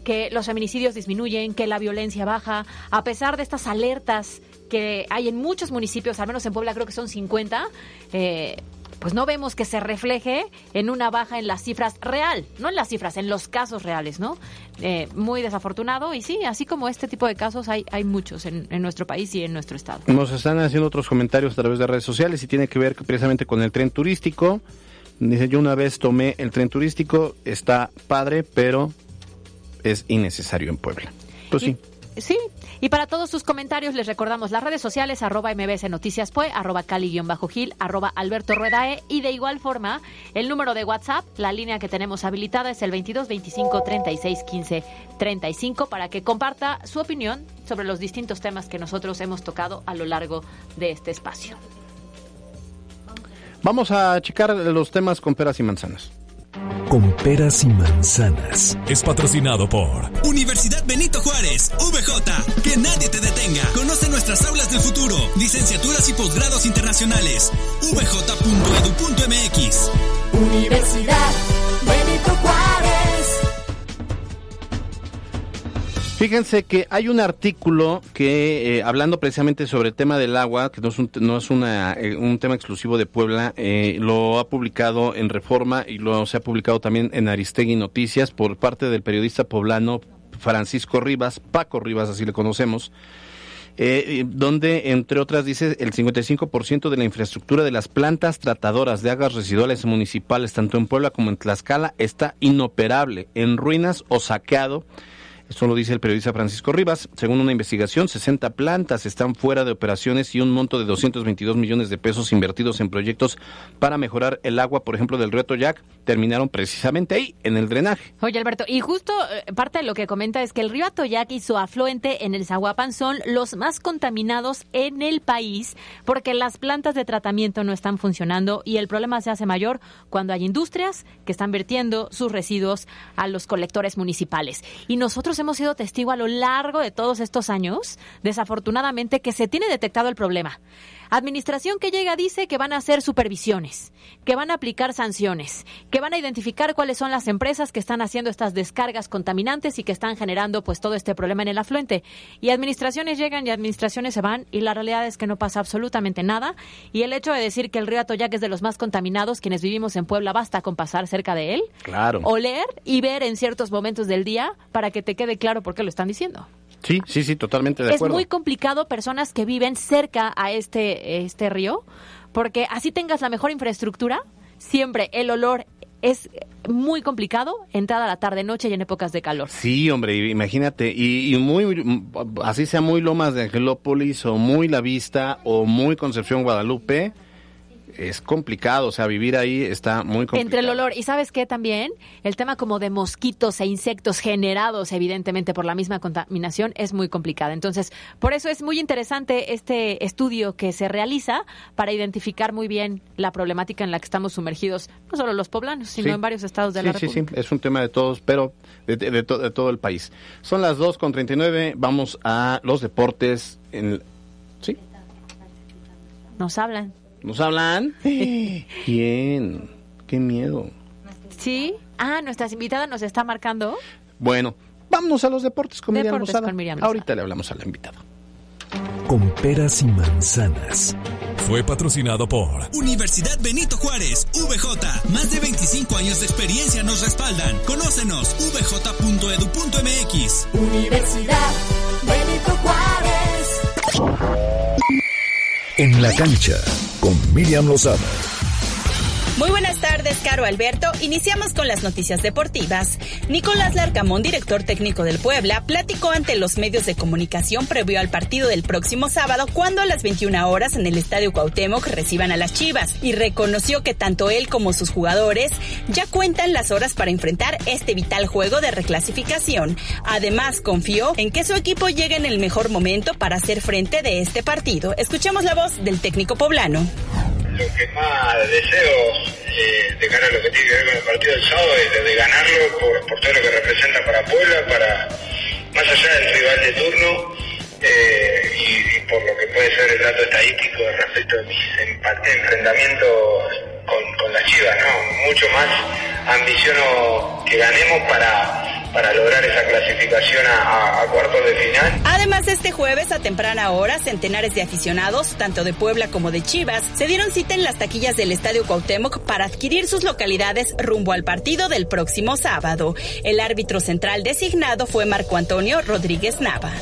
B: que los feminicidios disminuyen, que la violencia baja, a pesar de estas alertas que hay en muchos municipios, al menos en Puebla creo que son 50, eh, pues no vemos que se refleje en una baja en las cifras real, no en las cifras, en los casos reales, ¿no? Eh, muy desafortunado y sí, así como este tipo de casos hay, hay muchos en, en, nuestro país y en nuestro estado.
C: Nos están haciendo otros comentarios a través de redes sociales y tiene que ver precisamente con el tren turístico. Dice, yo una vez tomé el tren turístico, está padre, pero es innecesario en Puebla. Pues sí.
B: Sí, y para todos sus comentarios les recordamos las redes sociales arroba mbs noticias pue, arroba cali-gil, arroba alberto ruedae y de igual forma el número de WhatsApp, la línea que tenemos habilitada es el 22 25 36 15 35 para que comparta su opinión sobre los distintos temas que nosotros hemos tocado a lo largo de este espacio.
C: Vamos a checar los temas con peras y manzanas
A: con peras y manzanas.
J: Es patrocinado por
K: Universidad Benito Juárez, VJ. Que nadie te detenga. Conoce nuestras aulas del futuro, licenciaturas y posgrados internacionales. vj.edu.mx.
L: Universidad Benito Juárez.
C: Fíjense que hay un artículo que, eh, hablando precisamente sobre el tema del agua, que no es un, no es una, eh, un tema exclusivo de Puebla, eh, lo ha publicado en Reforma y lo se ha publicado también en Aristegui Noticias por parte del periodista poblano Francisco Rivas, Paco Rivas, así le conocemos, donde, entre otras, dice el 55% de la infraestructura de las plantas tratadoras de aguas residuales municipales, tanto en Puebla como en Tlaxcala, está inoperable, en ruinas o saqueado esto lo dice el periodista Francisco Rivas. Según una investigación, 60 plantas están fuera de operaciones y un monto de 222 millones de pesos invertidos en proyectos para mejorar el agua, por ejemplo, del río Toyac, terminaron precisamente ahí, en el drenaje.
B: Oye, Alberto, y justo eh, parte de lo que comenta es que el río Atoyac y su afluente en el Zaguapan son los más contaminados en el país porque las plantas de tratamiento no están funcionando y el problema se hace mayor cuando hay industrias que están vertiendo sus residuos a los colectores municipales. Y nosotros hemos sido testigo a lo largo de todos estos años, desafortunadamente, que se tiene detectado el problema. Administración que llega dice que van a hacer supervisiones, que van a aplicar sanciones, que van a identificar cuáles son las empresas que están haciendo estas descargas contaminantes y que están generando pues todo este problema en el afluente. Y administraciones llegan y administraciones se van y la realidad es que no pasa absolutamente nada. Y el hecho de decir que el río Atoyac es de los más contaminados, quienes vivimos en Puebla basta con pasar cerca de él,
C: claro.
B: oler y ver en ciertos momentos del día para que te quede claro por qué lo están diciendo.
C: Sí, sí, sí, totalmente de acuerdo.
B: Es muy complicado personas que viven cerca a este, este río, porque así tengas la mejor infraestructura, siempre el olor es muy complicado entrada a la tarde noche y en épocas de calor.
C: Sí, hombre, imagínate, y, y muy, así sea muy Lomas de Angelópolis o muy La Vista o muy Concepción Guadalupe, es complicado, o sea, vivir ahí está muy complicado.
B: Entre el olor y sabes qué también, el tema como de mosquitos e insectos generados evidentemente por la misma contaminación es muy complicado. Entonces, por eso es muy interesante este estudio que se realiza para identificar muy bien la problemática en la que estamos sumergidos, no solo los poblanos, sino
C: Sí.
B: en varios estados de
C: sí,
B: la
C: sí,
B: República.
C: sí, es un tema de todos, pero de, de- de to- de todo el país. Son las 2 con 39, vamos a los deportes. En, ¿Sí?
B: Nos hablan.
C: ¿Nos hablan? ¿Quién? Qué miedo.
B: ¿Sí? Ah, nuestras invitadas nos está marcando.
C: Bueno, vámonos a los deportes con Miriam
B: Deportes
C: Lozada.
B: con Miriam Lozada.
C: Ahorita le hablamos a la invitada.
A: Con peras y manzanas.
K: Fue patrocinado por Universidad Benito Juárez, VJ. Más de 25 años de experiencia nos respaldan. Conócenos, vj.edu.mx.
L: Universidad Benito Juárez.
A: En la cancha. Con Miriam Lozada.
J: Muy buenas tardes, Caro Alberto. Iniciamos con las noticias deportivas. Nicolás Larcamón, director técnico del Puebla, platicó ante los medios de comunicación previo al partido del próximo sábado, cuando a las 21 horas en el Estadio Cuauhtémoc reciban a las Chivas, y reconoció que tanto él como sus jugadores ya cuentan las horas para enfrentar este vital juego de reclasificación. Además, confió en que su equipo llegue en el mejor momento para hacer frente de este partido. Escuchemos la voz del técnico poblano.
M: Lo que más deseo eh, de cara a lo que tiene que ver con el partido del sábado es de, de ganarlo por, por todo lo que representa para Puebla, para más allá del rival de turno eh, y, por lo que puede ser el dato estadístico respecto de mis enfrentamientos con, con las Chivas, ¿no? Mucho más ambiciono que ganemos para, para lograr esa clasificación a, a- a cuartos de final.
J: Además, este jueves a temprana hora, centenares de aficionados, tanto de Puebla como de Chivas, se dieron cita en las taquillas del Estadio Cuauhtémoc para adquirir sus localidades rumbo al partido del próximo sábado. El árbitro central designado fue Marco Antonio Rodríguez Nava.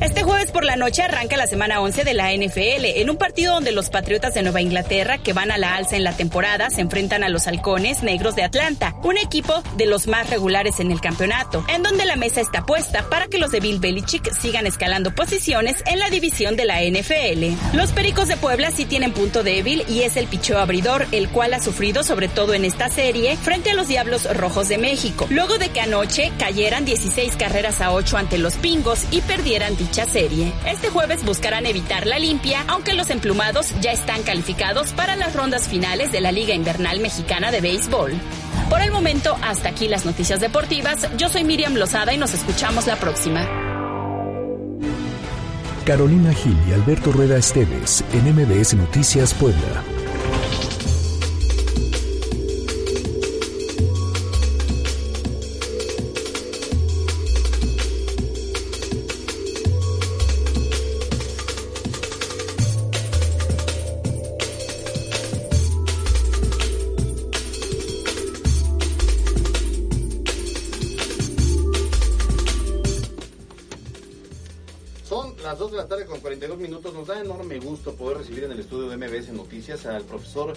J: Este jueves por la noche arranca la semana 11 de la NFL, en un partido donde los Patriotas de Nueva Inglaterra, que van a la alza en la temporada, se enfrentan a los Halcones Negros de Atlanta, un equipo de los más regulares en el campeonato, en donde la mesa está puesta para que los de Bill Belichick sigan escalando posiciones en la división de la NFL. Los Pericos de Puebla sí tienen punto débil y es el picheo abridor, el cual ha sufrido sobre todo en esta serie frente a los Diablos Rojos de México, luego de que anoche cayeran 16 carreras a 8 ante los Pingos y perdieran serie. Este jueves buscarán evitar la limpia, aunque los emplumados ya están calificados para las rondas finales de la Liga Invernal Mexicana de Béisbol. Por el momento, hasta aquí las noticias deportivas. Yo soy Miriam Lozada y nos escuchamos la próxima.
A: Carolina Gil y Alberto Rueda Esteves en MBS Noticias Puebla.
C: Enorme gusto poder recibir en el estudio de MBS Noticias al profesor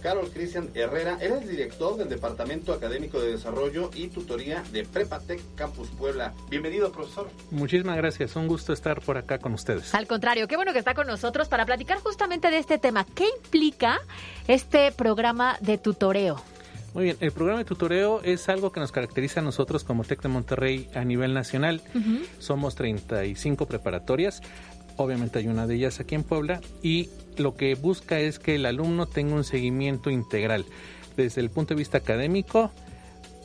C: Carol Cristian Herrera. Él es director del Departamento Académico de Desarrollo y Tutoría de Prepatec Campus Puebla. Bienvenido, profesor.
N: Muchísimas gracias, un gusto estar por acá con ustedes.
B: Al contrario, qué bueno que está con nosotros para platicar justamente de este tema. ¿Qué implica este programa de tutoreo?
N: Muy bien, el programa de tutoreo es algo que nos caracteriza a nosotros como TEC de Monterrey a nivel nacional. Somos 35 preparatorias, obviamente hay una de ellas aquí en Puebla, y lo que busca es que el alumno tenga un seguimiento integral, desde el punto de vista académico,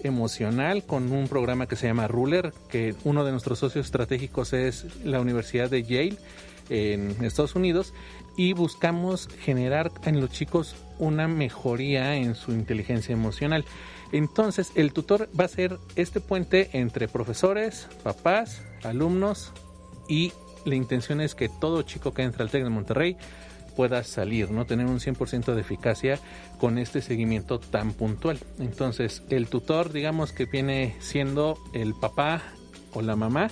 N: emocional, con un programa que se llama Ruler, que uno de nuestros socios estratégicos es la Universidad de Yale en Estados Unidos, y buscamos generar en los chicos una mejoría en su inteligencia emocional. Entonces, el tutor va a ser este puente entre profesores, papás, alumnos y la intención es que todo chico que entra al TEC de Monterrey pueda salir, ¿no? Tener un 100% de eficacia con este seguimiento tan puntual. Entonces, el tutor, digamos que viene siendo el papá o la mamá,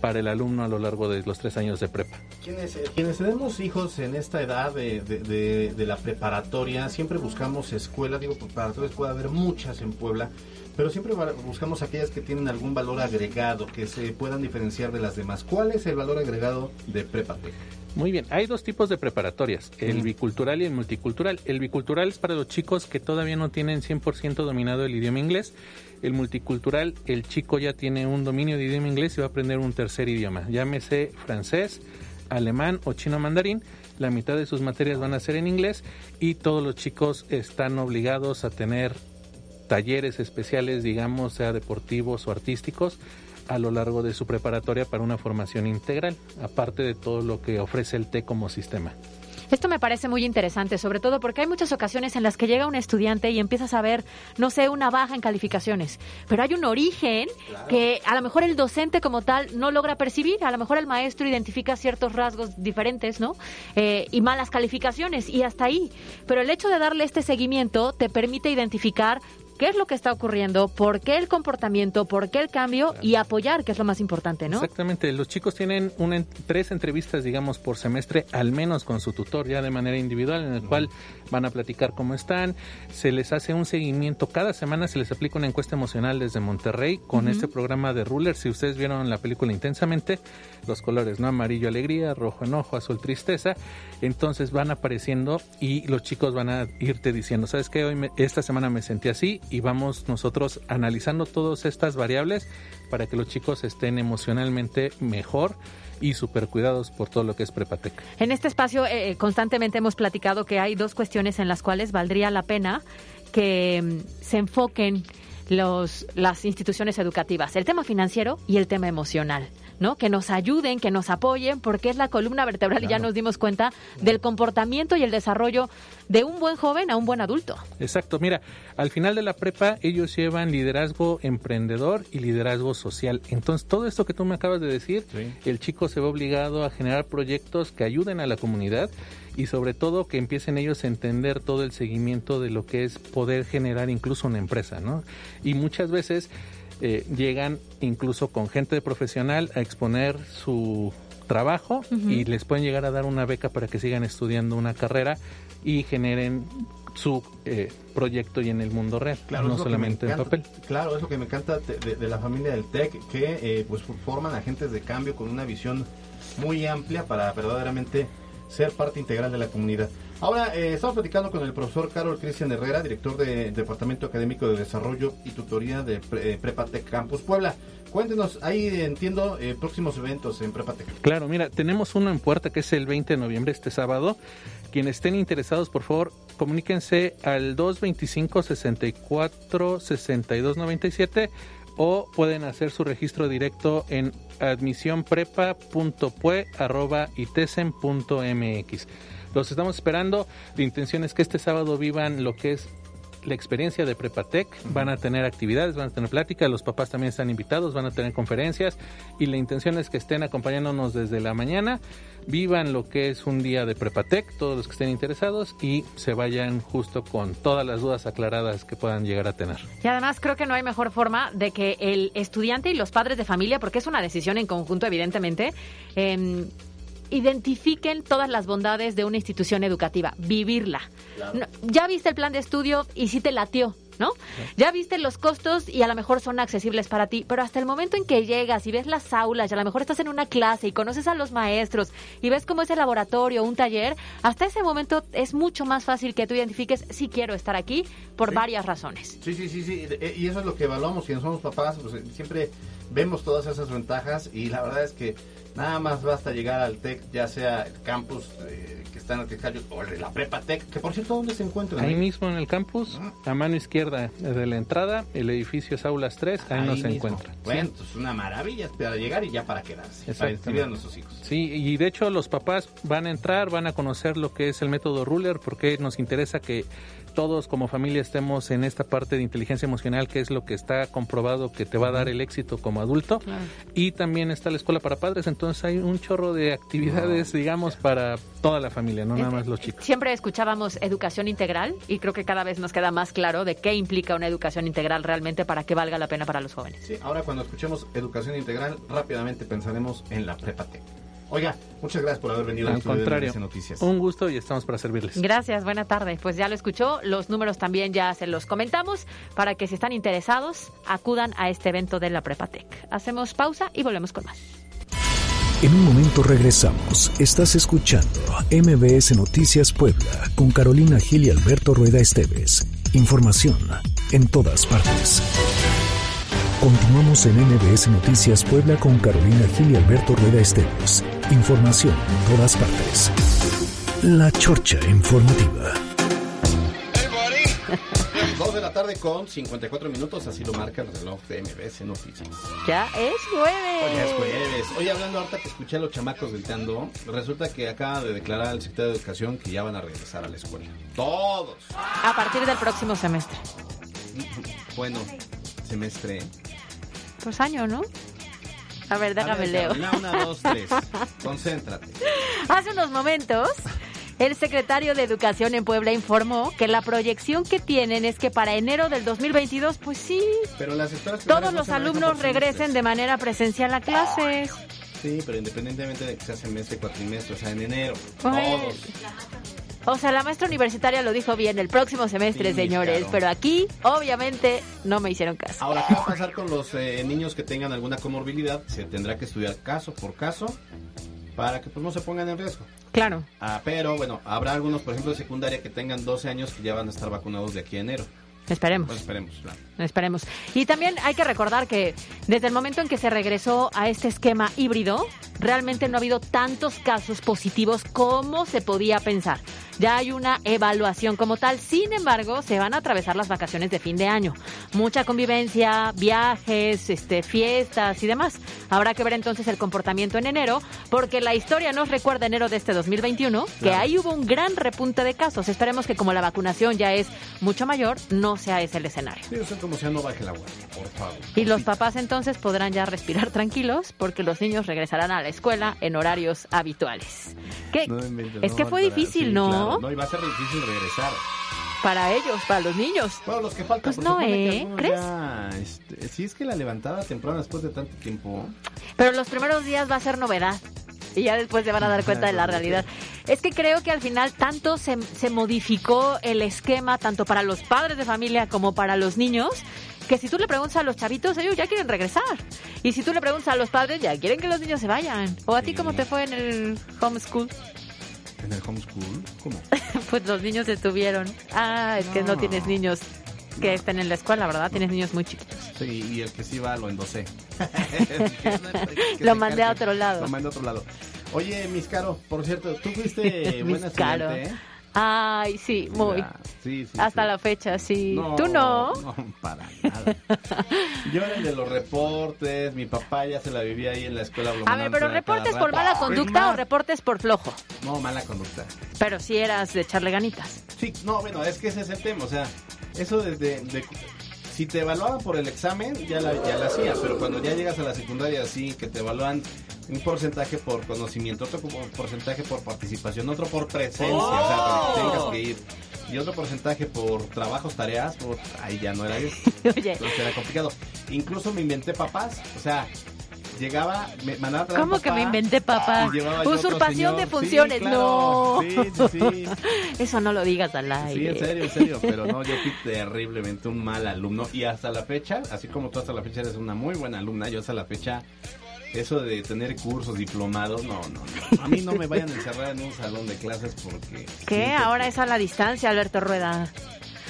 N: para el alumno a lo largo de los tres años de prepa.
C: Quienes, eh, quienes tenemos hijos en esta edad de, de- de- la preparatoria, siempre buscamos escuelas, digo, preparatorias puede haber muchas en Puebla, pero siempre buscamos aquellas que tienen algún valor agregado, que se puedan diferenciar de las demás. ¿Cuál es el valor agregado de Prepatec?
N: Muy bien, hay dos tipos de preparatorias, el bicultural y el multicultural. El bicultural es para los chicos que todavía no tienen 100% dominado el idioma inglés. El multicultural, el chico ya tiene un dominio de idioma inglés y va a aprender un tercer idioma, llámese francés, alemán o chino mandarín. La mitad de sus materias van a ser en inglés y todos los chicos están obligados a tener talleres especiales, digamos, sea deportivos o artísticos, a lo largo de su preparatoria para una formación integral, aparte de todo lo que ofrece el TEC como sistema.
B: Esto me parece muy interesante, sobre todo porque hay muchas ocasiones en las que llega un estudiante y empiezas a ver, no sé, una baja en calificaciones, pero hay un origen que a lo mejor el docente como tal no logra percibir, a lo mejor el maestro identifica ciertos rasgos diferentes, ¿no? Eh, y malas calificaciones y hasta ahí. Pero el hecho de darle este seguimiento te permite identificar qué es lo que está ocurriendo, por qué el comportamiento, por qué el cambio y apoyar, que es lo más importante, ¿no?
N: Exactamente, los chicos tienen una, tres entrevistas, digamos, por semestre, al menos con su tutor, ya de manera individual, en el cual van a platicar cómo están, se les hace un seguimiento, cada semana se les aplica una encuesta emocional desde Monterrey con este programa de Ruler, si ustedes vieron la película intensamente, los colores, ¿no? Amarillo alegría, rojo enojo, azul tristeza, entonces van apareciendo y los chicos van a irte diciendo, ¿sabes qué? Hoy me- esta semana me sentí así y vamos nosotros analizando todas estas variables para que los chicos estén emocionalmente mejor y super cuidados por todo lo que es Prepatec.
B: En este espacio eh, eh, constantemente hemos platicado que hay dos cuestiones en las cuales valdría la pena que mm, se enfoquen los, las instituciones educativas, el tema financiero y el tema emocional. ¿No? Que nos ayuden, que nos apoyen, porque es la columna vertebral y ya nos dimos cuenta del comportamiento y el desarrollo de un buen joven a un buen adulto.
N: Exacto, mira, al final de la prepa ellos llevan liderazgo emprendedor y liderazgo social. Entonces, todo esto que tú me acabas de decir, el chico se ve obligado a generar proyectos que ayuden a la comunidad y sobre todo que empiecen ellos a entender todo el seguimiento de lo que es poder generar incluso una empresa, ¿no? Y muchas veces eh, llegan incluso con gente profesional a exponer su trabajo y les pueden llegar a dar una beca para que sigan estudiando una carrera y generen su eh, proyecto y en el mundo real,
C: Claro,
N: no solamente en papel.
C: Claro, es lo que me encanta de, de- de la familia del TEC, que eh, pues forman agentes de cambio con una visión muy amplia para verdaderamente ser parte integral de la comunidad. Ahora, eh, estamos platicando con el profesor Carol Cristian Herrera, director del Departamento Académico de Desarrollo y Tutoría de Pre- eh, Prepatec Campus Puebla. Cuéntenos, ahí entiendo eh, próximos eventos en Prepatec.
N: Claro, mira, tenemos uno en puerta que es el 20 de noviembre, este sábado. Quienes estén interesados, por favor, comuníquense al 225-64-6297 o pueden hacer su registro directo en admisionprepa.pue.itesen.mx. Los estamos esperando. La intención es que este sábado vivan lo que es la experiencia de Prepatec. Van a tener actividades, van a tener plática, los papás también están invitados, van a tener conferencias y la intención es que estén acompañándonos desde la mañana, vivan lo que es un día de Prepatec, todos los que estén interesados y se vayan justo con todas las dudas aclaradas que puedan llegar a tener.
B: Y además creo que no hay mejor forma de que el estudiante y los padres de familia, porque es una decisión en conjunto evidentemente, em, identifiquen todas las bondades de una institución educativa, vivirla. No, ya viste el plan de estudio y sí te latió, ¿no? Ya viste los costos y a lo mejor son accesibles para ti, pero hasta el momento en que llegas y ves las aulas y a lo mejor estás en una clase y conoces a los maestros y ves cómo es el laboratorio, un taller, hasta ese momento es mucho más fácil que tú identifiques si quiero estar aquí por
C: Sí.
B: varias razones.
C: Sí, sí, sí, sí. eh, Y eso es lo que evaluamos. Quienes somos papás, pues eh, siempre vemos todas esas ventajas y la verdad es que nada más basta llegar al TEC, ya sea el campus eh, que está en el Tejayo o el de la Prepa TEC, que por cierto, ¿dónde se encuentran?
N: Ahí mismo en el campus, a mano izquierda de la entrada, el edificio es Aulas 3, ahí,
C: Ahí
N: nos se
C: mismo.
N: encuentra.
C: Bueno, es una maravilla para llegar y ya para quedarse, para inscribir a nuestros hijos.
N: Sí, y de hecho los papás van a entrar, van a conocer lo que es el método Ruler, porque nos interesa que todos como familia estemos en esta parte de inteligencia emocional, que es lo que está comprobado que te va a dar el éxito como adulto. Y también está la escuela para padres, entonces hay un chorro de actividades, digamos, para toda la familia, no nada más los chicos.
B: Siempre escuchábamos educación integral y creo que cada vez nos queda más claro de qué implica una educación integral realmente para que valga la pena para los jóvenes.
C: Sí, ahora cuando escuchemos educación integral, rápidamente pensaremos en la prepate. Oiga, muchas gracias por haber venido
N: Al
C: de
N: contrario,
C: MBS Noticias.
N: un gusto y estamos para servirles.
B: Gracias, buena tarde. Pues ya lo escuchó, los números también ya se los comentamos para que si están interesados acudan a este evento de la Prepatec. Hacemos pausa y volvemos con más.
A: En un momento regresamos. Estás escuchando MBS Noticias Puebla con Carolina Gil y Alberto Rueda Esteves. Información en todas partes. Continuamos en MBS Noticias Puebla con Carolina Gil y Alberto Rueda Esteves. Información en todas partes. La Chorcha Informativa.
C: Dos de la tarde con 54 minutos, así lo marca el reloj de MBS Noticias.
B: Ya es jueves.
C: Hoy es jueves. Oye, hablando ahorita que escuché a los chamacos gritando, resulta que acaba de declarar el secretario de Educación que ya van a regresar a la escuela. Todos.
B: A partir del próximo semestre.
C: Bueno, semestre.
B: Pues año, ¿no? A ver, déjame leo.
C: Carolina, una, dos, tres. Concéntrate.
B: Hace unos momentos, el secretario de Educación en Puebla informó que la proyección que tienen es que para enero del 2022, pues sí,
C: Pero las
B: todos los
C: se
B: alumnos regresen de manera presencial a clases.
C: Sí, pero independientemente de que sea semestre, cuatrimestre, o sea, en enero.
B: Bueno.
C: Todos.
B: O sea, la maestra universitaria lo dijo bien el próximo semestre,
C: Sí,
B: señores,
C: claro.
B: pero aquí, obviamente, no me hicieron caso.
C: Ahora, ¿qué va a pasar con los eh, niños que tengan alguna comorbilidad? Se tendrá que estudiar caso por caso para que pues, no se pongan en riesgo.
B: Claro.
C: Ah, pero bueno, habrá algunos, por ejemplo, de secundaria que tengan 12 años que ya van a estar vacunados de aquí a enero.
B: Esperemos.
C: Pues esperemos, claro.
B: Esperemos. Y también hay que recordar que desde el momento en que se regresó a este esquema híbrido, realmente no ha habido tantos casos positivos como se podía pensar. Ya hay una evaluación como tal. Sin embargo, se van a atravesar las vacaciones de fin de año. Mucha convivencia, viajes, este, fiestas y demás. Habrá que ver entonces el comportamiento en enero, porque la historia nos recuerda enero de este 2021 que
C: Claro.
B: ahí hubo un gran repunte de casos. Esperemos que como la vacunación ya es mucho mayor, no sea ese el escenario.
C: Sí, usted como sea, no baje la guardia, por favor.
B: Y los papás entonces podrán ya respirar tranquilos porque los niños regresarán a la escuela en horarios habituales. ¿Qué?
C: No
B: es
C: no,
B: que fue difícil,
C: sí,
B: ¿no?
C: claro. No, y va a ser difícil regresar.
B: Para ellos, para los niños.
C: Bueno, los que faltan.
B: Pues no, ¿eh? ¿Crees?
C: ya, este, sí, es que la levantada temprana después de tanto tiempo.
B: Pero los primeros días va a ser novedad. Y ya después se van a dar cuenta de la realidad. Es que creo que al final tanto se, se modificó el esquema, tanto para los padres de familia como para los niños, que si tú le preguntas a los chavitos, ellos ya quieren regresar. Y si tú le preguntas a los padres, ya quieren que los niños se vayan. ¿O a ti cómo te fue en el homeschool?
C: ¿En el homeschool? ¿Cómo?
B: Pues los niños estuvieron. Ah, es que no
C: No.
B: tienes niños que estén en la escuela, ¿verdad? Tienes niños muy chiquitos.
C: Sí, y el que sí va lo endosé.
B: Lo mandé a otro lado.
C: Lo mandé a otro lado. Oye, Miscaro, por cierto, tú fuiste buena estudiante, ¿eh?
B: Ay, sí, muy.
C: Ya, Sí, sí.
B: Hasta
C: sí.
B: la fecha, sí. ¿Tú no?
C: No, para nada. Yo era el de los reportes, mi papá ya se la vivía ahí en la escuela.
B: A ver, pero reportes por mala conducta o reportes por flojo.
C: No, mala conducta.
B: Pero sí eras de echarle ganitas.
C: Sí, no, bueno, es que ese es el tema, o sea, eso desde... de- si te evaluaban por el examen, ya la, ya la hacías, pero cuando ya llegas a la secundaria, sí, que te evalúan un porcentaje por conocimiento, otro porcentaje por participación, otro por presencia, o sea, para que tengas que ir, y otro porcentaje por trabajos, tareas, por- ahí ya no era eso.
B: Oye,
C: Entonces era complicado. Incluso me inventé papás, o sea, llegaba, me mandaba a traer
B: ¿Cómo
C: papá,
B: que me inventé, papá? Usurpación de.
C: Sí,
B: funciones,
C: claro.
B: no.
C: Sí, sí, sí.
B: Eso no lo digas al
C: Sí,
B: aire.
C: en serio, en serio, pero no, yo fui terriblemente un mal alumno y hasta la fecha, así como tú hasta la fecha eres una muy buena alumna, yo hasta la fecha, eso de tener cursos, diplomados, no, no, no. A mí no me vayan a encerrar en un salón de clases porque...
B: ¿Qué? Ahora
C: que-
B: es a la distancia, Alberto Rueda.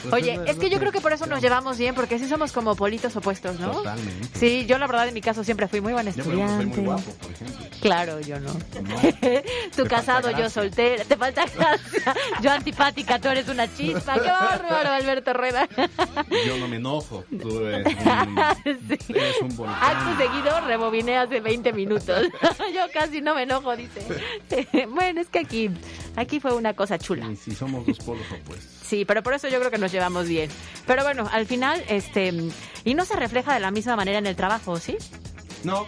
C: Pues
B: Oye,
C: es
B: que yo creo que por eso nos llevamos bien, porque sí somos como politos opuestos, ¿no?
C: Totalmente.
B: Sí, yo la verdad en mi caso siempre fui muy buena
C: Yo, por ejemplo, soy
B: estudiante.
C: muy guapo, por ejemplo.
B: Claro, yo no.
C: No.
B: Tú casado, yo soltera. Te falta gracia. Yo antipática, tú eres una chispa. ¡Qué bárbaro, Alberto Rueda!
C: Yo no me enojo. Tú eres un, eres un volcán.
B: Acto seguido, rebobiné hace 20 minutos. Yo casi no me enojo, dice. Bueno, es que aquí, aquí fue una cosa chula.
C: Y si somos dos polos opuestos.
B: Sí, pero por eso yo creo que nos llevamos bien. Pero bueno, al final, este, y no se refleja de la misma manera en el trabajo, ¿sí?
C: No,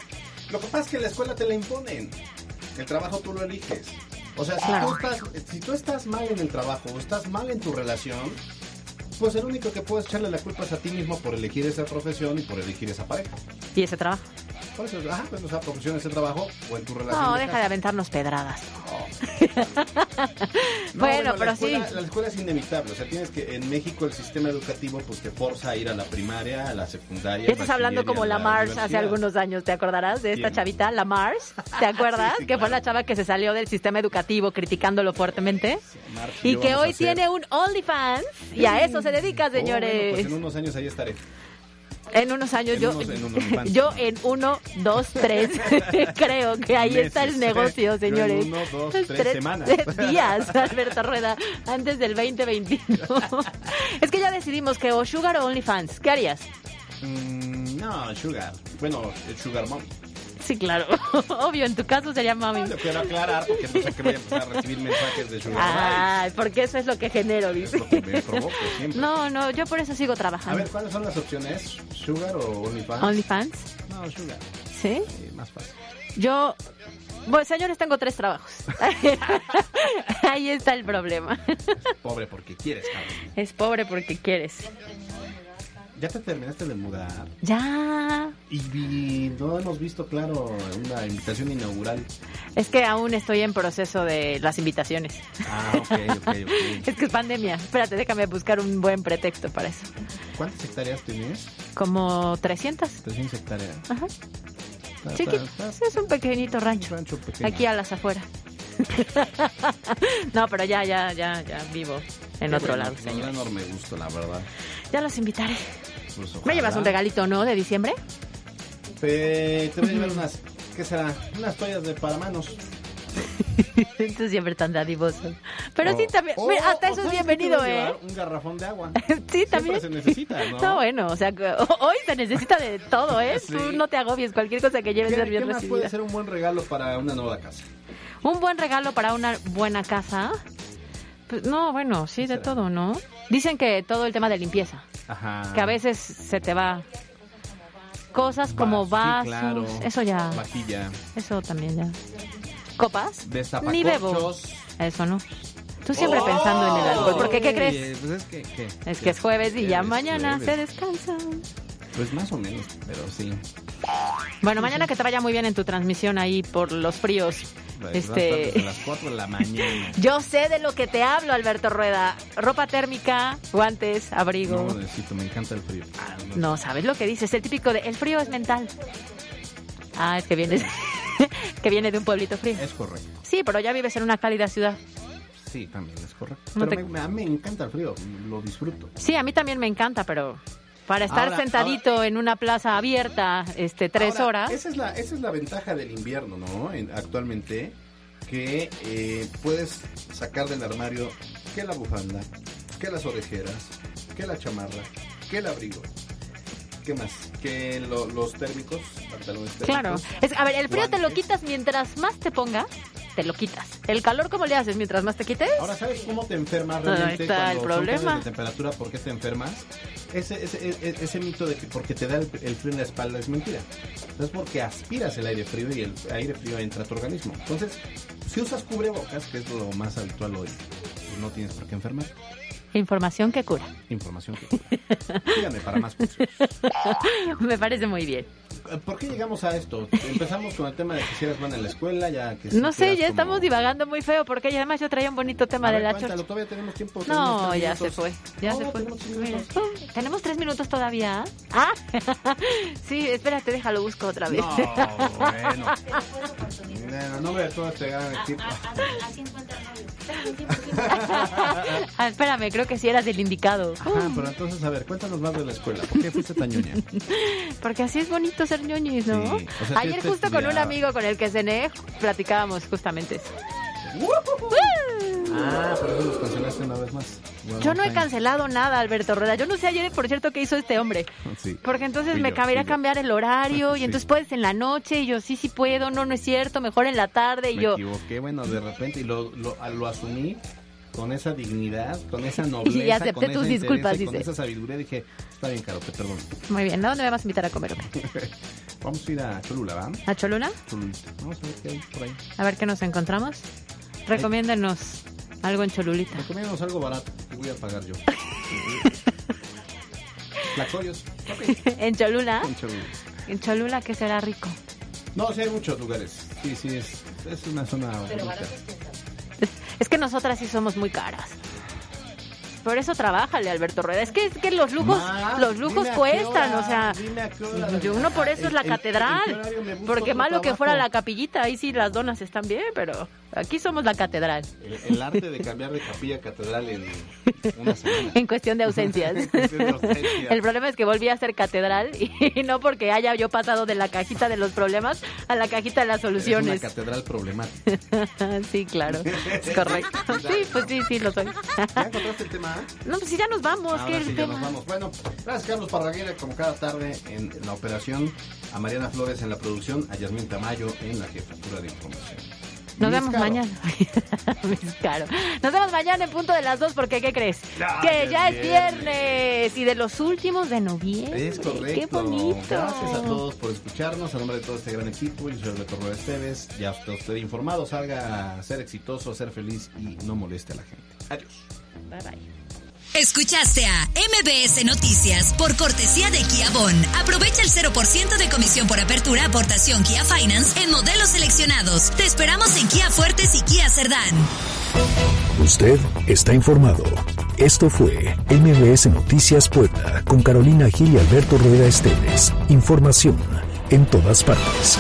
C: lo que pasa es que la escuela te la imponen. El trabajo tú lo eliges. O sea, si,
B: Claro.
C: tú estás, si tú estás mal en el trabajo o estás mal en tu relación, pues el único que puedes echarle la culpa es a ti mismo por elegir esa profesión y por elegir esa pareja.
B: Y ese trabajo.
C: Por eso, ajá, pues esa profesión, ese trabajo o en tu relación.
B: No,
C: de
B: deja de aventarnos pedradas.
C: No,
B: bueno,
C: la
B: pero
C: escuela-
B: sí.
C: La escuela es inevitable. O sea, tienes que, en México el sistema educativo pues te forza a ir a la primaria, a la secundaria.
B: Estás hablando como la Mars hace algunos años, ¿te acordarás de esta
C: ¿Quién?
B: chavita, la Mars? ¿Te acuerdas?
C: Sí, sí,
B: que fue la chava que se salió del sistema educativo criticándolo fuertemente. Y que hoy tiene un OnlyFans y a eso se dedica,
C: Oh, bueno,
B: señores.
C: pues en unos años ahí estaré.
B: En unos años
C: En
B: yo,
C: unos- en unos
B: yo en uno, dos, tres, creo que ahí está el negocio,
C: Yo en
B: señores.
C: uno, dos, tres semanas.
B: días, Alberto Rueda, antes del 2021. es que ya decidimos que o Sugar o OnlyFans. ¿Qué harías?
C: Mm, no, Sugar. Bueno, Sugar Mom.
B: Sí, claro. Obvio, en tu caso sería mami.
C: Lo quiero aclarar porque no sé que voy a empezar a recibir mensajes de Sugar
B: Ah, porque eso es lo que genero, dice.
C: Daddy. Me provoco siempre.
B: No, no, yo por eso sigo
C: A
B: trabajando.
C: ver, ¿cuáles son las opciones? ¿Sugar o OnlyFans?
B: OnlyFans,
C: No, Sugar.
B: ¿sí?
C: Sí, más fácil.
B: Yo, bueno, señores, tengo tres trabajos. Ahí está el problema.
C: Pobre porque quieres, cabrón.
B: Es pobre porque quieres.
C: ¿Ya te terminaste de mudar?
B: Ya.
C: Y no hemos visto, claro, una invitación inaugural.
B: Es que aún estoy en proceso de las invitaciones.
C: Ah, ok, ok, ok.
B: Es que es pandemia. Espérate, déjame buscar un buen pretexto para eso.
C: ¿Cuántas hectáreas tienes?
B: Como 300.
C: 300 hectáreas.
B: Ajá. Chiquito. Es un pequeñito rancho.
C: rancho pequeño.
B: Aquí a las afueras. no, pero ya, ya, ya, ya vivo en
C: Qué
B: otro
C: bueno,
B: lado, señor.
C: enorme gusto, la verdad.
B: Ya los invitaré.
C: Pues,
B: ¿Me llevas un regalito, no? ¿De diciembre?
C: Te, te voy a llevar unas, ¿qué será? Unas toallas de paramanos.
B: Tú siempre tan dadivoso. Pero
C: O-
B: sí, también.
C: o-
B: mira, hasta
C: o
B: eso es
C: ¿sabes qué te
B: bienvenido, ¿eh?
C: Un garrafón de agua.
B: Sí, también.
C: se necesita, ¿no?
B: bueno, o sea, que hoy se necesita de todo, ¿eh?
C: Sí.
B: Tú no te agobies, cualquier cosa que lleves
C: ¿Qué,
B: ser bien
C: qué más
B: recibida.
C: puede ser un buen regalo para una nueva casa?
B: Un buen regalo para una buena casa. Pues, no, bueno, sí, de todo, ¿no? Dicen que todo el tema de limpieza,
C: Ajá.
B: que a veces se te va. Cosas como
C: Vas-
B: vasos,
C: claro.
B: eso ya,
C: Vajilla.
B: eso también ya. ¿Copas? Ni bebo. Eso no. Tú siempre pensando en el alcohol, porque ¿qué crees?
C: Pues es que, ¿qué?
B: Es que es jueves y ya mañana
C: jueves.
B: se descansa.
C: Pues más o menos, pero sí.
B: Bueno, mañana que te vaya muy bien en tu transmisión ahí por los fríos.
C: Pues,
B: Este,
C: desde las 4 de la mañana.
B: yo sé de lo que te hablo, Alberto Rueda. Ropa térmica, guantes, abrigo.
C: No necesito, me encanta el frío. Ah, no.
B: No, ¿sabes lo que dices? El típico de el frío es mental. Ah, es que viene, que viene de un pueblito frío.
C: Es correcto.
B: Sí, pero ya vives en una cálida ciudad.
C: Sí, también es correcto.
B: No
C: pero
B: te-
C: me, me- me encanta el frío, lo disfruto.
B: Sí, a mí también me encanta, pero para estar
C: Ahora-
B: sentadito en una plaza abierta este tres
C: Ahora,
B: horas.
C: Esa es la, esa es la ventaja del invierno, ¿no? En- actualmente, que eh, puedes sacar del armario que la bufanda, que las orejeras, que la chamarra, que el abrigo. ¿Qué más? Que lo- los térmicos, pantalones térmicos.
B: Claro. Es, a ver, el frío te lo
C: guantes.
B: quitas mientras más te pongas, te lo quitas. El calor, ¿cómo le haces mientras más te quites?
C: Ahora, ¿sabes cómo te enfermas
B: Ahí
C: realmente
B: está el
C: cuando son
B: problema.
C: de temperatura? ¿Por qué te enfermas? Ese, ese, ese, ese mito de que porque te da el, el frío en la espalda es mentira. Es porque aspiras el aire frío y el aire frío entra a tu organismo. Entonces, si usas cubrebocas, que es lo más habitual hoy, pues no tienes por qué enfermar.
B: Información que cura.
C: Información que... Síganme para más cosas.
B: Me parece muy bien.
C: ¿Por qué llegamos a esto? Empezamos con el tema de que si eres buena en la escuela, ya que...
B: No sé, ya
C: como-
B: estamos divagando muy feo porque además yo traía un bonito tema
C: A
B: de
C: ver,
B: la chorcha.
C: todavía tenemos tiempo.
B: No,
C: tenemos
B: ya se fue. Ya
C: No,
B: se fue.
C: tenemos tres minutos.
B: ¿Tenemos tres minutos todavía? Ah, sí, espérate, déjalo busco otra vez.
C: No, bueno. A nombre de todo este gran equipo.
B: Ah, espérame, creo que sí eras el indicado.
C: Ajá, pero entonces, a ver, cuéntanos más de la escuela. ¿Por qué fuiste tan ñoña?
B: Porque así es bonito ser ñoñis, ¿no?
C: Sí, o sea,
B: Ayer
C: te
B: justo con un amigo con el que cené, platicábamos justamente eso.
C: Ah, por eso nos cancelaste una vez más.
B: Yo no he cancelado nada, Alberto Rueda. Yo no sé ayer, por cierto, qué hizo este hombre.
C: Sí.
B: Porque entonces me cabería
C: yo.
B: cambiar el horario y
C: Sí.
B: entonces puedes en la noche y yo sí, sí puedo, no, no es cierto, mejor en la tarde y
C: Me
B: yo...
C: equivoqué, bueno, de repente, y lo, lo, lo asumí con esa dignidad, con esa nobleza,
B: acepté
C: con esa
B: tus disculpas,
C: y con
B: dice.
C: esa sabiduría. Dije, está bien, Caro, te perdono.
B: Muy bien, ¿a dónde me vas a invitar a comer?
C: Vamos a ir a Cholula, ¿va?
B: ¿A Cholula?
C: Cholulita. Vamos a ver qué hay por ahí.
B: A ver qué nos encontramos. Recomiéndenos algo en Cholulita.
C: Recomiéndanos algo barato, que voy a pagar yo. Lacoyos.
B: ¿En Cholula?
C: En Cholula.
B: En Cholula, que será rico.
C: No, sí hay muchos lugares. Sí, sí, es, es una zona bonita.
B: Es que nosotras sí somos muy caras. Por eso trabájale, Alberto Rueda. Es que, es que los lujos,
C: Ma,
B: los lujos cuestan,
C: hora,
B: o sea, yo uno por eso es la
C: ¿En- en- en qué
B: catedral. Porque malo que fuera la capillita, ahí sí las donas están bien, pero aquí somos la catedral.
C: El, el arte de cambiar de capilla a catedral en una semana.
B: En cuestión de ausencias.
C: En cuestión de ausencias.
B: El problema es que volví a ser catedral y no porque haya yo pasado de la cajita de los problemas a la cajita de las
C: Es una
B: soluciones.
C: catedral problemática.
B: sí, claro. Es correcto. Sí, pues sí, sí, lo soy.
C: ¿Ya encontraste el tema?
B: No, pues sí, ya nos vamos.
C: Ahora
B: ¿qué es
C: sí,
B: el
C: ya nos vamos. Bueno, gracias Carlos Parraguera, como cada tarde en la operación, a Mariana Flores en la producción, a Yasmín Tamayo en la jefatura de información.
B: Nos
C: Mis
B: vemos
C: Caro.
B: mañana. Mis caro. Nos vemos mañana en punto de las dos porque ¿qué crees?
C: Ya,
B: que
C: ya
B: ya
C: es
B: es viernes y de los últimos de noviembre.
C: Es correcto.
B: Qué bonito.
C: Gracias a todos por escucharnos. A nombre de todo este gran equipo, yo soy Alberto Rueda Esteves. Ya está usted informado. Salga a ser exitoso, a ser feliz y no moleste a la gente. Adiós.
B: Bye bye.
E: Escuchaste a MBS Noticias por cortesía de Kia Bon. Aprovecha el 0% de comisión por apertura aportación Kia Finance en modelos seleccionados. Te esperamos en Kia Fuertes y Kia Cerdán.
A: Usted está informado. Esto fue MBS Noticias Puebla con Carolina Gil y Alberto Rueda Esteves. Información en todas partes.